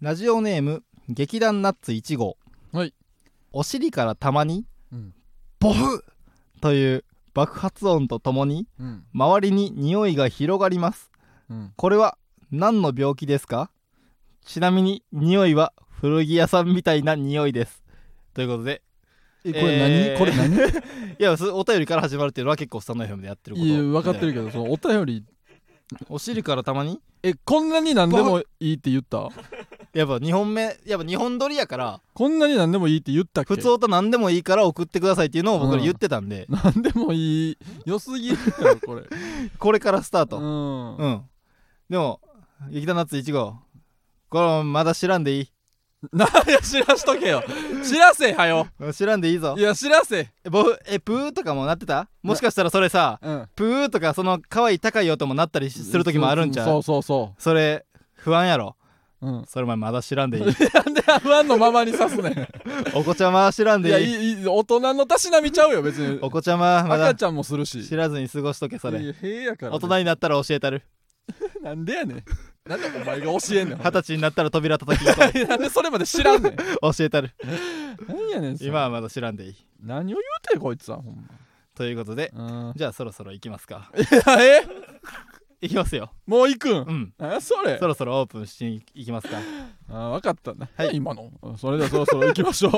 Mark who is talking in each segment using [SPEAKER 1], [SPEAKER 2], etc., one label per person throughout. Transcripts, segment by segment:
[SPEAKER 1] ラジオネーム劇団ナッツ1号
[SPEAKER 2] はい。
[SPEAKER 1] お尻からたまに
[SPEAKER 2] うん。
[SPEAKER 1] ボフ!という爆発音とともに
[SPEAKER 2] うん。
[SPEAKER 1] 周りに匂いが広がります。
[SPEAKER 2] うん。
[SPEAKER 1] これは何の病気ですか？ちなみに匂いは古着屋さんみたいな匂いです。ということで。
[SPEAKER 2] えこれ何、
[SPEAKER 1] えー。
[SPEAKER 2] これ何？
[SPEAKER 1] いやすお便りから始まるっていうのは結構スタンド FM でやってること。
[SPEAKER 2] いや分かってる
[SPEAKER 1] け
[SPEAKER 2] けどそのお便り。
[SPEAKER 1] お尻からたまに？
[SPEAKER 2] えこんなに何でもいいって言った？
[SPEAKER 1] やっぱ2本目やっぱ2本撮りやから
[SPEAKER 2] こんなに何でもいいって言ったっけ？
[SPEAKER 1] 普通歌何でもいいから送ってくださいっていうのを僕ら言ってたんで、
[SPEAKER 2] 何でもいい。良すぎるやろこれ。
[SPEAKER 1] これからスタート。
[SPEAKER 2] うん。
[SPEAKER 1] うん、でも劇団ナッツ1号これまだ知らんでいい。
[SPEAKER 2] なんや知らしとけよ。知らせはよ。
[SPEAKER 1] 知らんでいいぞ。
[SPEAKER 2] いや知らせ。
[SPEAKER 1] えプーとかもなってた？もしかしたらそれさ
[SPEAKER 2] うん。
[SPEAKER 1] プーとかその可愛い高い音もなったりする時もあるんちゃう？
[SPEAKER 2] そうそうそ
[SPEAKER 1] それ不安やろ？
[SPEAKER 2] ううん。
[SPEAKER 1] それお前まだ知らんでいい。
[SPEAKER 2] なんで不安のままにさすねん。
[SPEAKER 1] お子ちゃまは知らんでいい。
[SPEAKER 2] いいいい大人のたしなみちゃうよ別に。
[SPEAKER 1] お子ちゃまはまだ
[SPEAKER 2] 赤ちゃんもするし。
[SPEAKER 1] 知らずに過ごしとけそれ。
[SPEAKER 2] いやへえやから
[SPEAKER 1] 大人になったら教えたる。
[SPEAKER 2] なんでやねん。なんでお前が教えんねん。
[SPEAKER 1] 二十歳になったら扉叩き
[SPEAKER 2] なんでそれまで知らんねん。
[SPEAKER 1] う教えたる。
[SPEAKER 2] 何やねん
[SPEAKER 1] 今はまだ知らんでいい。
[SPEAKER 2] 何を言うてんこいつはほん
[SPEAKER 1] ということでじゃあそろそろ行きますか。
[SPEAKER 2] え？
[SPEAKER 1] 行きますよ。
[SPEAKER 2] もう行くん？
[SPEAKER 1] うん。
[SPEAKER 2] 何やそれ？
[SPEAKER 1] そろそろオープンしに行きますか。
[SPEAKER 2] あ分かったな、
[SPEAKER 1] はい。
[SPEAKER 2] 今の？うんそれではそろそろ行きましょう。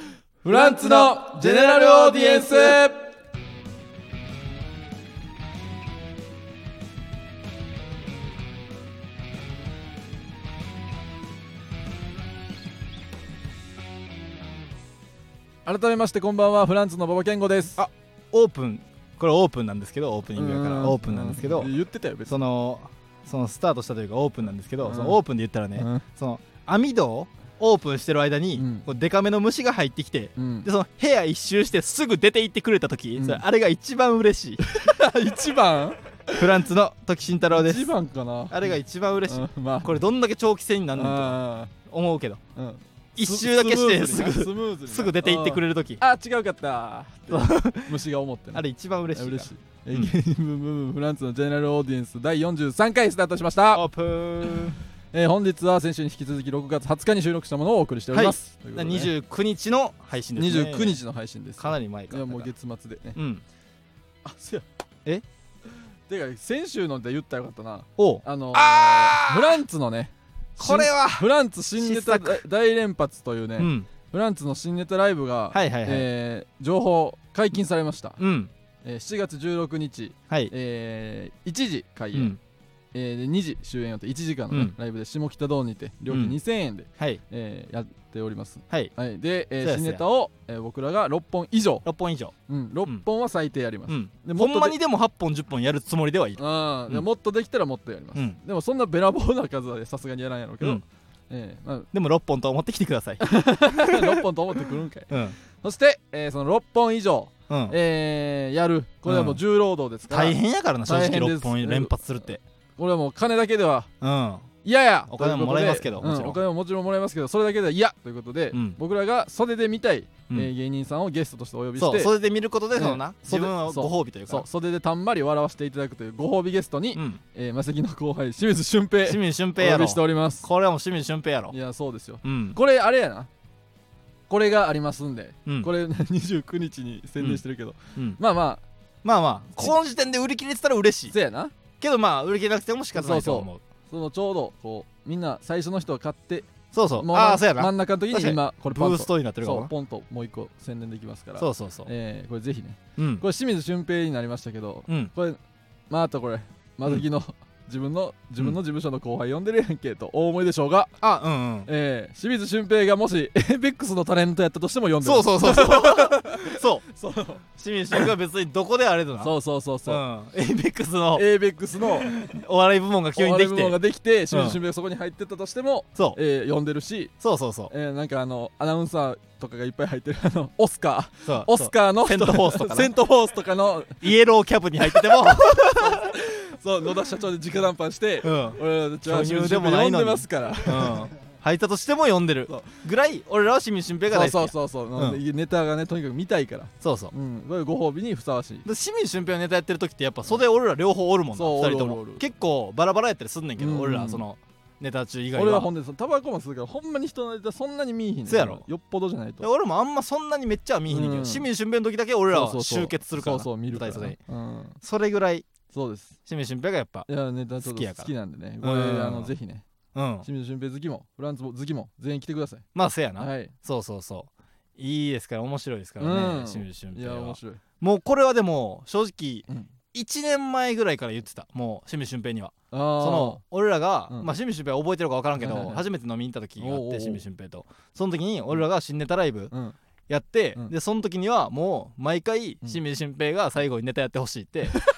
[SPEAKER 2] フランツのジェネラルオーディエンス。改めましてこんばんはフランツの馬場健吾です。
[SPEAKER 1] あオープンこれオープンなんですけどオープニングやから
[SPEAKER 2] うん。
[SPEAKER 1] オープンなんですけど
[SPEAKER 2] うん。言ってたよ別に。
[SPEAKER 1] そのそのスタートしたというかオープンなんですけど、
[SPEAKER 2] うん。
[SPEAKER 1] そのオープンで言ったらね、
[SPEAKER 2] うん。
[SPEAKER 1] その網戸をオープンしてる間に、
[SPEAKER 2] うん。
[SPEAKER 1] こうデカめの虫が入ってきて
[SPEAKER 2] うん。
[SPEAKER 1] でその部屋一周してすぐ出て行ってくれた時、
[SPEAKER 2] うん。
[SPEAKER 1] それあれが一番嬉しい。
[SPEAKER 2] 一番？
[SPEAKER 1] フランツの時慎太郎です。
[SPEAKER 2] 一番かな。
[SPEAKER 1] あれが一番嬉しい、
[SPEAKER 2] うん。まあ。
[SPEAKER 1] これどんだけ長期戦になるのと
[SPEAKER 2] あ
[SPEAKER 1] 思うけど。
[SPEAKER 2] ーうん
[SPEAKER 1] 一周だけしてすぐ
[SPEAKER 2] スムーズ
[SPEAKER 1] すぐ出て行ってくれる時。
[SPEAKER 2] あ違うかった。虫が思ってね。
[SPEAKER 1] あれ一番嬉しい
[SPEAKER 2] 嬉しい。ゲームブームフランスのジェネラルオーディエンス第43回スタートしました、
[SPEAKER 1] オープン
[SPEAKER 2] えー本日は先週に引き続き6月20日に収録したものをお送りしております、ということでね
[SPEAKER 1] 29日の配信ですね
[SPEAKER 2] 29日の配信です
[SPEAKER 1] かなり前
[SPEAKER 2] い
[SPEAKER 1] か
[SPEAKER 2] やもう月末でね
[SPEAKER 1] うん
[SPEAKER 2] あせや
[SPEAKER 1] え
[SPEAKER 2] てか先週ので言ったらよかったな
[SPEAKER 1] おう
[SPEAKER 2] あのフランツのね
[SPEAKER 1] これは
[SPEAKER 2] フランツ新ネタ大連発というね、
[SPEAKER 1] うん。
[SPEAKER 2] フランツの新ネタライブが、
[SPEAKER 1] はいはいはい、
[SPEAKER 2] えー情報解禁されました、
[SPEAKER 1] うん。
[SPEAKER 2] えー7月16日、
[SPEAKER 1] はい。
[SPEAKER 2] えー1時開演、
[SPEAKER 1] うん
[SPEAKER 2] えーで2時終演予定。1時間の、ね
[SPEAKER 1] うん。
[SPEAKER 2] ライブで下北ドーにて料金
[SPEAKER 1] うん。
[SPEAKER 2] 2000円で、
[SPEAKER 1] はい。
[SPEAKER 2] えーやっております、
[SPEAKER 1] はい。
[SPEAKER 2] はい、で、えー
[SPEAKER 1] そうや
[SPEAKER 2] 新ネタを、えー僕らが6本以上、
[SPEAKER 1] 6本以上。
[SPEAKER 2] うん、6本は最低やります、
[SPEAKER 1] うん。
[SPEAKER 2] でもっとで
[SPEAKER 1] ほんまにでも8本10本やるつもりではいる。
[SPEAKER 2] あーで
[SPEAKER 1] うん。
[SPEAKER 2] もっとできたらもっとやります、
[SPEAKER 1] うん。
[SPEAKER 2] でもそんなべらぼうな数はさすがにやらんやろうけど、
[SPEAKER 1] うん。
[SPEAKER 2] えーまあ、
[SPEAKER 1] でも6本と思ってきてください。
[SPEAKER 2] 6本と思ってくるんかい。
[SPEAKER 1] うん。
[SPEAKER 2] そして、えーその6本以上、
[SPEAKER 1] うん。
[SPEAKER 2] えーやる。これはもう重労働ですから、
[SPEAKER 1] 大変やからな正直。
[SPEAKER 2] 大変です。
[SPEAKER 1] 6本連発するって
[SPEAKER 2] これはもう金だけでは
[SPEAKER 1] うん。
[SPEAKER 2] 嫌や。
[SPEAKER 1] お金ももらえますけどもちろん。
[SPEAKER 2] うお金ももちろんもらえますけどそれだけでは嫌。ということで、
[SPEAKER 1] うん。
[SPEAKER 2] 僕らが袖で見たい、
[SPEAKER 1] うん。
[SPEAKER 2] えー芸人さんをゲストとしてお呼びし
[SPEAKER 1] そう
[SPEAKER 2] て
[SPEAKER 1] それで見ることでそのな
[SPEAKER 2] うん
[SPEAKER 1] 自分は
[SPEAKER 2] そう
[SPEAKER 1] ご褒美というか。
[SPEAKER 2] そう袖でたんまり笑わせていただくというご褒美ゲストに、
[SPEAKER 1] うん。
[SPEAKER 2] えー、マセキの後輩清水俊平
[SPEAKER 1] 清水俊平やろ。
[SPEAKER 2] お呼びしております。
[SPEAKER 1] これはもう清水俊平やろ。
[SPEAKER 2] いやそうですよ。
[SPEAKER 1] うん。
[SPEAKER 2] これあれやな。これがありますんで、
[SPEAKER 1] うん。
[SPEAKER 2] これ 29日に宣伝してるけど、
[SPEAKER 1] うん。
[SPEAKER 2] まあま
[SPEAKER 1] まあまあこの時点で売り切れてたら嬉しい。
[SPEAKER 2] あせやな
[SPEAKER 1] けどまあ売り切れなくても仕方ないと。思う
[SPEAKER 2] そのちょうどこうみんな最初の人が買って
[SPEAKER 1] そうそう。
[SPEAKER 2] もう
[SPEAKER 1] ああそうやな。
[SPEAKER 2] 真ん中の時
[SPEAKER 1] に
[SPEAKER 2] に今これ
[SPEAKER 1] ブーストになってるかも。な
[SPEAKER 2] そうポンともう一個宣伝できますから。
[SPEAKER 1] そうそうそう。
[SPEAKER 2] えーこれぜひね
[SPEAKER 1] うん
[SPEAKER 2] これ清水俊平になりましたけど
[SPEAKER 1] うん。
[SPEAKER 2] これまたこれまずきの、自分の自分の事務所の後輩呼んでるやんけと大思いでしょうが、
[SPEAKER 1] あうんうん。
[SPEAKER 2] えー清水俊平がもし ABEX のタレントやったとしても呼んで
[SPEAKER 1] そうそうそうそう。そう。
[SPEAKER 2] そう。
[SPEAKER 1] 清水俊平は別にどこであれだな。
[SPEAKER 2] そうそうそうそう、
[SPEAKER 1] うん。エイベックスの
[SPEAKER 2] ABEX の
[SPEAKER 1] お笑い部門が急にでき
[SPEAKER 2] お笑い部門が
[SPEAKER 1] て
[SPEAKER 2] できて清水俊平がそこに入ってったとしても、
[SPEAKER 1] そう。
[SPEAKER 2] えー呼んでるし、
[SPEAKER 1] そうそうそう。
[SPEAKER 2] えーなんかあのアナウンサーとかがいっぱい入ってるあの オスカー。オスカーの
[SPEAKER 1] セントフォースとかな。
[SPEAKER 2] セントフォースとかの。
[SPEAKER 1] イエローキャブに入ってても
[SPEAKER 2] そう野田社長で直談判して、
[SPEAKER 1] うん。
[SPEAKER 2] 俺らたちは
[SPEAKER 1] 巨乳でもないのに。
[SPEAKER 2] 呼んでますから。
[SPEAKER 1] うん。入ったとしても呼んでる。
[SPEAKER 2] そう。
[SPEAKER 1] ぐらい俺らは清水俊平が
[SPEAKER 2] そう
[SPEAKER 1] 大好きや。
[SPEAKER 2] そうそうそう、ネタがねとにかく見たいから、
[SPEAKER 1] そうそう。
[SPEAKER 2] うん、ご褒美にふさわしい。
[SPEAKER 1] で清水俊平のネタやってる時ってやっぱ袖俺ら両方おるもんな
[SPEAKER 2] そう
[SPEAKER 1] 2人とも。
[SPEAKER 2] おるおるおる。
[SPEAKER 1] 結構バラバラやったりすんねんけど
[SPEAKER 2] うん。
[SPEAKER 1] 俺らそのネタ中以外は。
[SPEAKER 2] 俺はほんでそのタバコも吸うからほんまに人のネタそんなに見いひんねん
[SPEAKER 1] そうやろ。
[SPEAKER 2] よっぽどじゃない
[SPEAKER 1] で
[SPEAKER 2] と
[SPEAKER 1] 俺もあんまそんなにめっちゃは見えへんねんけど、
[SPEAKER 2] うん。
[SPEAKER 1] 清水俊平の時だけ俺らは
[SPEAKER 2] そうそうそう。
[SPEAKER 1] 集結するからな
[SPEAKER 2] そうそう見るから
[SPEAKER 1] 舞台袖に。
[SPEAKER 2] うん。
[SPEAKER 1] それぐらい
[SPEAKER 2] そうです。
[SPEAKER 1] 清水俊平がやっぱ
[SPEAKER 2] いやネタちょっと
[SPEAKER 1] 好きやから。
[SPEAKER 2] 好きなんでね。これ
[SPEAKER 1] うん
[SPEAKER 2] あのぜひね。
[SPEAKER 1] うん。
[SPEAKER 2] 清水俊平好きもフランツ好きも全員来てください。
[SPEAKER 1] まあせやな、
[SPEAKER 2] はい。
[SPEAKER 1] そうそうそう。いいですから面白いですからね、
[SPEAKER 2] うん。
[SPEAKER 1] 清水俊
[SPEAKER 2] い
[SPEAKER 1] 平は。
[SPEAKER 2] や面白い。
[SPEAKER 1] もうこれはでも正直
[SPEAKER 2] うん。
[SPEAKER 1] 1年前ぐらいから言ってた。もう清水俊平には。
[SPEAKER 2] あ
[SPEAKER 1] その俺らが、
[SPEAKER 2] うん。
[SPEAKER 1] まあ清水俊平は覚えてるか分からんけど、
[SPEAKER 2] はいはいはい。
[SPEAKER 1] 初めて飲みに行った時があって
[SPEAKER 2] おうおうおう
[SPEAKER 1] 清水俊平と。その時に俺らが新ネタライブ
[SPEAKER 2] うん。
[SPEAKER 1] やって、
[SPEAKER 2] うん。
[SPEAKER 1] でその時にはもう毎回
[SPEAKER 2] うん。
[SPEAKER 1] 清水俊平が最後にネタやってほしいって、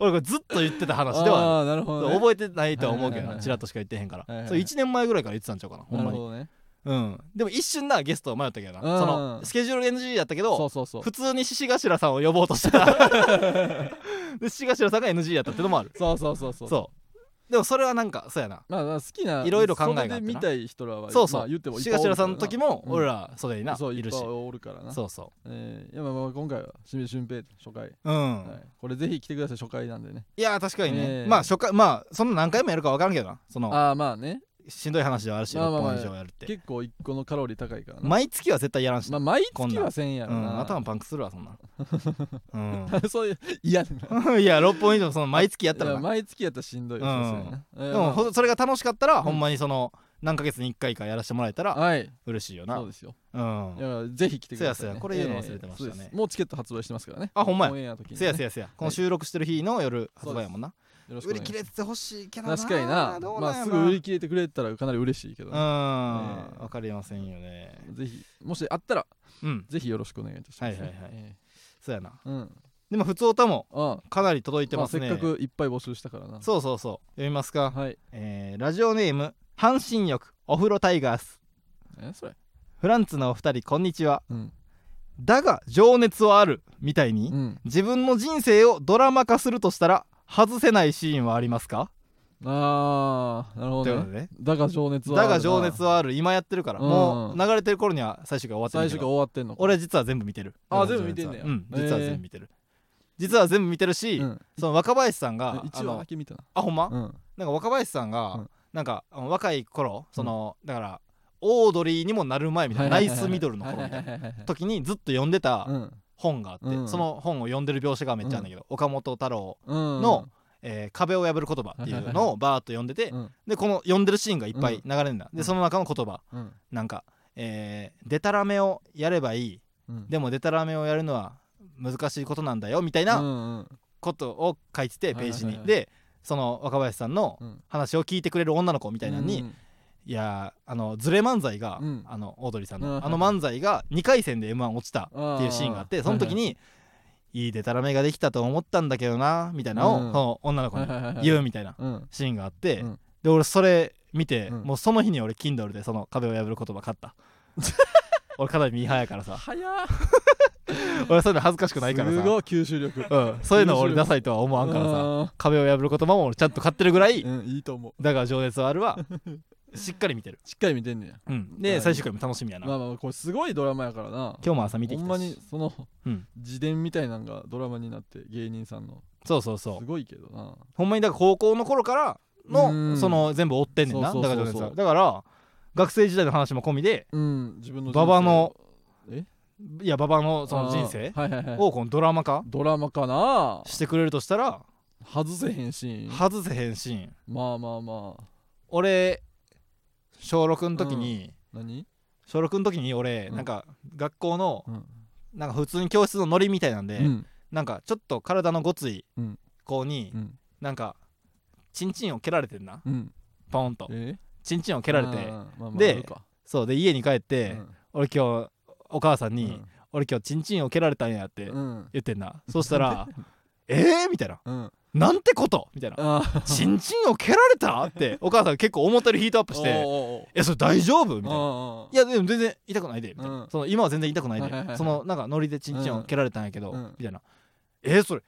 [SPEAKER 1] 俺これずっと言ってた話ではあ
[SPEAKER 2] なるほどね。
[SPEAKER 1] 覚えてないとは思うけど
[SPEAKER 2] はいはいはいは
[SPEAKER 1] ない。ちらっとしか言ってへんから、
[SPEAKER 2] はいはい
[SPEAKER 1] それ1年前ぐらいから言ってたんちゃうかな。ほんまに。
[SPEAKER 2] なるほどね。
[SPEAKER 1] うん。でも一瞬なゲスト迷ったけどな、
[SPEAKER 2] うん。
[SPEAKER 1] そのスケジュール NG やったけど
[SPEAKER 2] そうそうそう。
[SPEAKER 1] 普通に獅子頭さんを呼ぼうとしてた。で獅子頭さんが NG やったってのもある。
[SPEAKER 2] そうそうそうそう。
[SPEAKER 1] そうでもそれはなんかそうやな。
[SPEAKER 2] まあまあ好きない
[SPEAKER 1] ろいろ考えがあってな。
[SPEAKER 2] それで見たい人らは
[SPEAKER 1] そうそう。
[SPEAKER 2] まあ言ってもいっ
[SPEAKER 1] 獅
[SPEAKER 2] ぱいおるから
[SPEAKER 1] さんの時も
[SPEAKER 2] うん。
[SPEAKER 1] 俺ら袖にな、
[SPEAKER 2] そう
[SPEAKER 1] いるし。
[SPEAKER 2] おるからな。
[SPEAKER 1] そうそ
[SPEAKER 2] えーいやまあまあ今回は清水俊平初回。
[SPEAKER 1] ううん、
[SPEAKER 2] はい。これぜひ来てください初回なんでね。
[SPEAKER 1] いや確かにね、
[SPEAKER 2] ええ
[SPEAKER 1] まあ初回まあそんな何回もやるか分からんけどなその。
[SPEAKER 2] ああまあね
[SPEAKER 1] しんどい話ではあるし、
[SPEAKER 2] まあまあまあ。
[SPEAKER 1] 6本以上やるって。
[SPEAKER 2] 結構一個のカロリー高いからな。
[SPEAKER 1] 毎月は絶対やらんしな、
[SPEAKER 2] まあ毎月はせんやろ
[SPEAKER 1] うん、
[SPEAKER 2] な
[SPEAKER 1] 頭パンクするわそんなうん。
[SPEAKER 2] そういう嫌だ
[SPEAKER 1] いや6本以上その毎月やった
[SPEAKER 2] いや
[SPEAKER 1] らな
[SPEAKER 2] 毎月やったらしんどいよ
[SPEAKER 1] うん。
[SPEAKER 2] さすがになえー
[SPEAKER 1] でも
[SPEAKER 2] ま
[SPEAKER 1] ほそれが楽しかったら、
[SPEAKER 2] ん。
[SPEAKER 1] ほんまにその何ヶ月に1回かやらせてもらえたら
[SPEAKER 2] あはい。
[SPEAKER 1] 嬉しいよな。
[SPEAKER 2] そうですよ。
[SPEAKER 1] うん。
[SPEAKER 2] いやぜひ来てくださいね。
[SPEAKER 1] そうやそうやこれ言うの忘れてましたね。
[SPEAKER 2] えーそうです。もうチケット発売してますからね。
[SPEAKER 1] あほんまや。
[SPEAKER 2] オンエアの時にね。
[SPEAKER 1] せやせやせや。この収録してる日の夜発売やもんな。
[SPEAKER 2] よろしく
[SPEAKER 1] 売り切れてほしいけどな。
[SPEAKER 2] 確かにな。まあすぐ売り切れてくれたらかなり嬉しいけど
[SPEAKER 1] うん。
[SPEAKER 2] ね
[SPEAKER 1] わかりませんよね。
[SPEAKER 2] ぜひもしあったら
[SPEAKER 1] うん。
[SPEAKER 2] ぜひよろしくお願いいたします。ね
[SPEAKER 1] はいはいはい。
[SPEAKER 2] え
[SPEAKER 1] そうやな。
[SPEAKER 2] ーうん。
[SPEAKER 1] でも普通歌も
[SPEAKER 2] あ
[SPEAKER 1] かなり届いて
[SPEAKER 2] まあ
[SPEAKER 1] ますね
[SPEAKER 2] せっかくいっぱい募集したからな。
[SPEAKER 1] そうそうそう。読みますか。
[SPEAKER 2] はい。
[SPEAKER 1] えーラジオネーム半身浴お風呂タイガース。
[SPEAKER 2] えそれ。
[SPEAKER 1] フランツのお二人こんにちは。
[SPEAKER 2] うん。
[SPEAKER 1] だが情熱はあるみたいに、
[SPEAKER 2] うん。
[SPEAKER 1] 自分の人生をドラマ化するとしたら外せないシーンはありますか？
[SPEAKER 2] ああなるほどね。
[SPEAKER 1] ね。
[SPEAKER 2] だが情熱はあるな。
[SPEAKER 1] だが情熱はある今やってるから、
[SPEAKER 2] うん。
[SPEAKER 1] もう流れてる頃には最終回終わってる
[SPEAKER 2] 最初が終わってんのか。
[SPEAKER 1] 俺実は全部見てる。
[SPEAKER 2] あ全部見てんねや。
[SPEAKER 1] うん実は全部見てる。実は全部見てるし、
[SPEAKER 2] うん。
[SPEAKER 1] その若林さんが
[SPEAKER 2] 一話だけ見たな。
[SPEAKER 1] あほんま、
[SPEAKER 2] うん。
[SPEAKER 1] なんか若林さんが、
[SPEAKER 2] うん。
[SPEAKER 1] なんかあの若い頃その、だからオードリーにもなる前みたいな、ナイスミドルの頃みたいな
[SPEAKER 2] な
[SPEAKER 1] 時にずっと読んでた
[SPEAKER 2] うん
[SPEAKER 1] 本があって、
[SPEAKER 2] うん。
[SPEAKER 1] その本を読んでる描写がめっちゃあるんだけど、岡本太郎、
[SPEAKER 2] うん。
[SPEAKER 1] のえー壁を破る言葉っていうのをバーッと読んでて、
[SPEAKER 2] うん。
[SPEAKER 1] でこの読んでるシーンがいっぱい流れるんだ、
[SPEAKER 2] うん。
[SPEAKER 1] でその中の言葉。
[SPEAKER 2] うん。
[SPEAKER 1] なんか、えー、デタラメをやればいい。
[SPEAKER 2] うん。
[SPEAKER 1] でもデタラメをやるのは難しいことなんだよみたいなことを書いててページに、でその若林さんの
[SPEAKER 2] うん。
[SPEAKER 1] 話を聞いてくれる女の子みたいなのに、
[SPEAKER 2] うん
[SPEAKER 1] いやーあのズレ漫才が、
[SPEAKER 2] うん。
[SPEAKER 1] あのオードリーさん
[SPEAKER 2] うん。
[SPEAKER 1] のあの漫才が2回戦で m 1落ちたっていうシーンがあってその時に「いいデタラメができたと思ったんだけどな」みたいなのを、
[SPEAKER 2] うん。
[SPEAKER 1] その女の子に言うみたいな
[SPEAKER 2] うん。
[SPEAKER 1] シーンがあって、
[SPEAKER 2] うん。
[SPEAKER 1] で俺それ見て、
[SPEAKER 2] うん。
[SPEAKER 1] もうその日に俺 Kindle でその壁を破る言葉買った。俺かなりミーハーやからさ。
[SPEAKER 2] 早っ。
[SPEAKER 1] 俺そういうの恥ずかしくないからさ。
[SPEAKER 2] すごい吸収力。
[SPEAKER 1] うん、そういうの俺ダサいとは思わんからさ。
[SPEAKER 2] さ
[SPEAKER 1] 壁を破る言葉も俺ちゃんと買ってるぐらい、
[SPEAKER 2] うんいいと思う。
[SPEAKER 1] だが情熱はあるわ しっかり見てる、
[SPEAKER 2] しっかり見てんねや。
[SPEAKER 1] うん、
[SPEAKER 2] はい
[SPEAKER 1] で最終回も楽しみやな、
[SPEAKER 2] まあまあこれすごいドラマやからな。
[SPEAKER 1] 今日も朝見てき
[SPEAKER 2] ほん
[SPEAKER 1] たし
[SPEAKER 2] まにその
[SPEAKER 1] うん、
[SPEAKER 2] 自伝みたいなんがドラマになって芸人さんの。
[SPEAKER 1] そうそうそう。
[SPEAKER 2] すごいけどな。
[SPEAKER 1] ほんまにだから高校の頃から
[SPEAKER 2] う
[SPEAKER 1] の
[SPEAKER 2] ん。
[SPEAKER 1] その全部追ってんねんな
[SPEAKER 2] そう
[SPEAKER 1] だ
[SPEAKER 2] そうそうそう。
[SPEAKER 1] からだから学生時代の話も込みで
[SPEAKER 2] うん自分の人生。
[SPEAKER 1] 馬場の
[SPEAKER 2] え？
[SPEAKER 1] いや馬場のその人生？
[SPEAKER 2] あーはいはいはい。
[SPEAKER 1] をこのドラマ化？
[SPEAKER 2] ドラマかな。
[SPEAKER 1] してくれるとしたら
[SPEAKER 2] 外せへんシーン。
[SPEAKER 1] 外せへんシーン。
[SPEAKER 2] まあまあまあ。
[SPEAKER 1] 俺小6の時に、
[SPEAKER 2] 何？
[SPEAKER 1] 小6の時に俺、
[SPEAKER 2] うん。
[SPEAKER 1] なんか学校の
[SPEAKER 2] うん。
[SPEAKER 1] なんか普通に教室のノリみたいなんで、
[SPEAKER 2] うん。
[SPEAKER 1] なんかちょっと体のごつい
[SPEAKER 2] うん。
[SPEAKER 1] 子に、
[SPEAKER 2] うん。
[SPEAKER 1] なんかチンチンを蹴られてんな。
[SPEAKER 2] うん。
[SPEAKER 1] ポンと。
[SPEAKER 2] え？
[SPEAKER 1] チンチンを蹴られて。
[SPEAKER 2] あーまあまあ
[SPEAKER 1] でそうで家に帰って、俺今日お母さんに、
[SPEAKER 2] うん。
[SPEAKER 1] 俺今日チンチンを蹴られたんやって
[SPEAKER 2] うん。
[SPEAKER 1] 言ってんな、そしたら「えー?」みたいな。
[SPEAKER 2] うん「
[SPEAKER 1] なんてこと?」みたいな。
[SPEAKER 2] あ「
[SPEAKER 1] チンチンを蹴られた?」ってお母さん結構思ったよりヒートアップして「えそれ大丈夫?」みたいな。いやでも全然痛くないで。みたいな、
[SPEAKER 2] うん。
[SPEAKER 1] その今は全然痛くないで、そのなんかノリでチンチンを蹴られたんやけど、
[SPEAKER 2] うん。
[SPEAKER 1] みたいな。えーそれ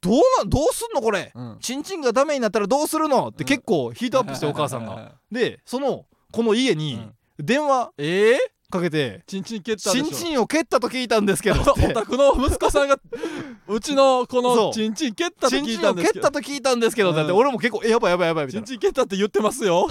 [SPEAKER 1] どうなんどうすんの？これ。
[SPEAKER 2] うん。
[SPEAKER 1] チンチンがダメになったらどうするの？って結構ヒートアップしてお母さんが。でそのこの家に電話。
[SPEAKER 2] え
[SPEAKER 1] かけて
[SPEAKER 2] チンチン蹴っ「たでしょ。
[SPEAKER 1] チンチンを蹴ったと聞いたんですけど」っ
[SPEAKER 2] お
[SPEAKER 1] て
[SPEAKER 2] 宅の息子さんがうちのこ
[SPEAKER 1] そう。
[SPEAKER 2] のチンチン蹴ったと
[SPEAKER 1] チンチ
[SPEAKER 2] 聞いたんですけど。
[SPEAKER 1] ったと聞いたんですけどってなって
[SPEAKER 2] うん。
[SPEAKER 1] 俺も結構「えやばいやばいやばい」みたいな。
[SPEAKER 2] チンチン蹴ったって言ってますよ。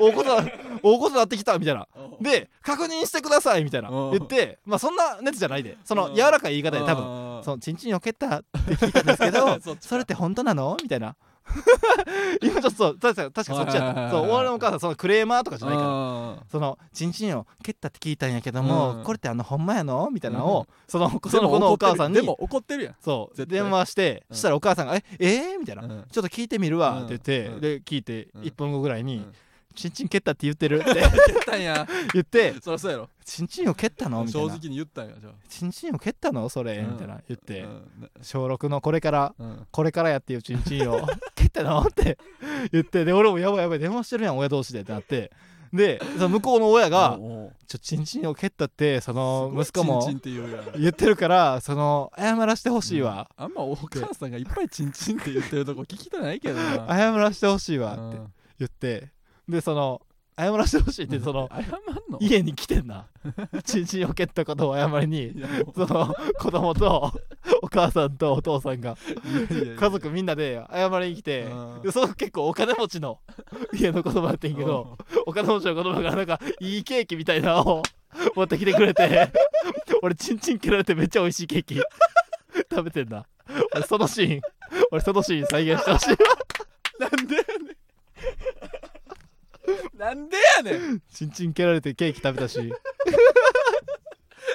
[SPEAKER 1] 大ことな大ことなってきたみたいな。で確認してくださいみたいな。
[SPEAKER 2] うん。
[SPEAKER 1] 言ってまあそんな熱じゃないで。その
[SPEAKER 2] うん。
[SPEAKER 1] 柔らかい言い方で多分
[SPEAKER 2] 分
[SPEAKER 1] そのチンチンを蹴ったって聞いたんですけど
[SPEAKER 2] そっちか。
[SPEAKER 1] それって本当なの？みたいな 今ちょっと確か確かそっちやった。そう俺のお母さんそのクレーマーとかじゃないから。そのチンチンを蹴ったって聞いたんやけども、
[SPEAKER 2] うん。
[SPEAKER 1] これってあのほんまやの？みたいなのを、
[SPEAKER 2] うん
[SPEAKER 1] そのその子のお母さんに
[SPEAKER 2] でも怒ってるやん。
[SPEAKER 1] そう電話して、
[SPEAKER 2] うん。
[SPEAKER 1] したらお母さんが「ええー？みたいな、
[SPEAKER 2] うん。
[SPEAKER 1] ちょっと聞いてみるわ」って言って、
[SPEAKER 2] うん。
[SPEAKER 1] で聞いて
[SPEAKER 2] うん。
[SPEAKER 1] 1分後ぐらいに「
[SPEAKER 2] うん
[SPEAKER 1] チンチン蹴ったって言ってる?」って
[SPEAKER 2] 蹴ったんや。
[SPEAKER 1] 言って
[SPEAKER 2] そりゃそうやろ「
[SPEAKER 1] チンチンを蹴ったの?」みたいな。
[SPEAKER 2] 正直に言ったんやじゃあ「
[SPEAKER 1] チンチンを蹴ったの？それ」
[SPEAKER 2] うん
[SPEAKER 1] みたいな言って、
[SPEAKER 2] うん。
[SPEAKER 1] 小6のこれから
[SPEAKER 2] うん。
[SPEAKER 1] これからやっていうチンチンを蹴ったのって言ってで俺もやばいやばい電話してるやん親同士でってなって。でその向こうの親が
[SPEAKER 2] おうおう「
[SPEAKER 1] ちょチンチンを蹴ったってその息子も
[SPEAKER 2] 言
[SPEAKER 1] ってるからその謝らしてほしいわ、
[SPEAKER 2] あんまお母さんがいっぱいチンチンって言ってるとこ聞きたないけどな。
[SPEAKER 1] 謝らしてほしいわって
[SPEAKER 2] うん。
[SPEAKER 1] 言って。でその謝らしてほしいってその
[SPEAKER 2] 謝んの？
[SPEAKER 1] 家に来てんな。チンチンを蹴ったことを謝りにその子供とお母さんとお父さんが家族みんなで謝りに来てその結構お金持ちの家の子供やってんけどお金持ちの子供がなんかいいケーキみたいなのを持ってきてくれて俺チンチン蹴られてめっちゃ美味しいケーキ食べてんな。俺そのシーン俺そのシーン再現してほしい
[SPEAKER 2] なんで？なんでやねん。
[SPEAKER 1] チンチン蹴られてケーキ食べたし。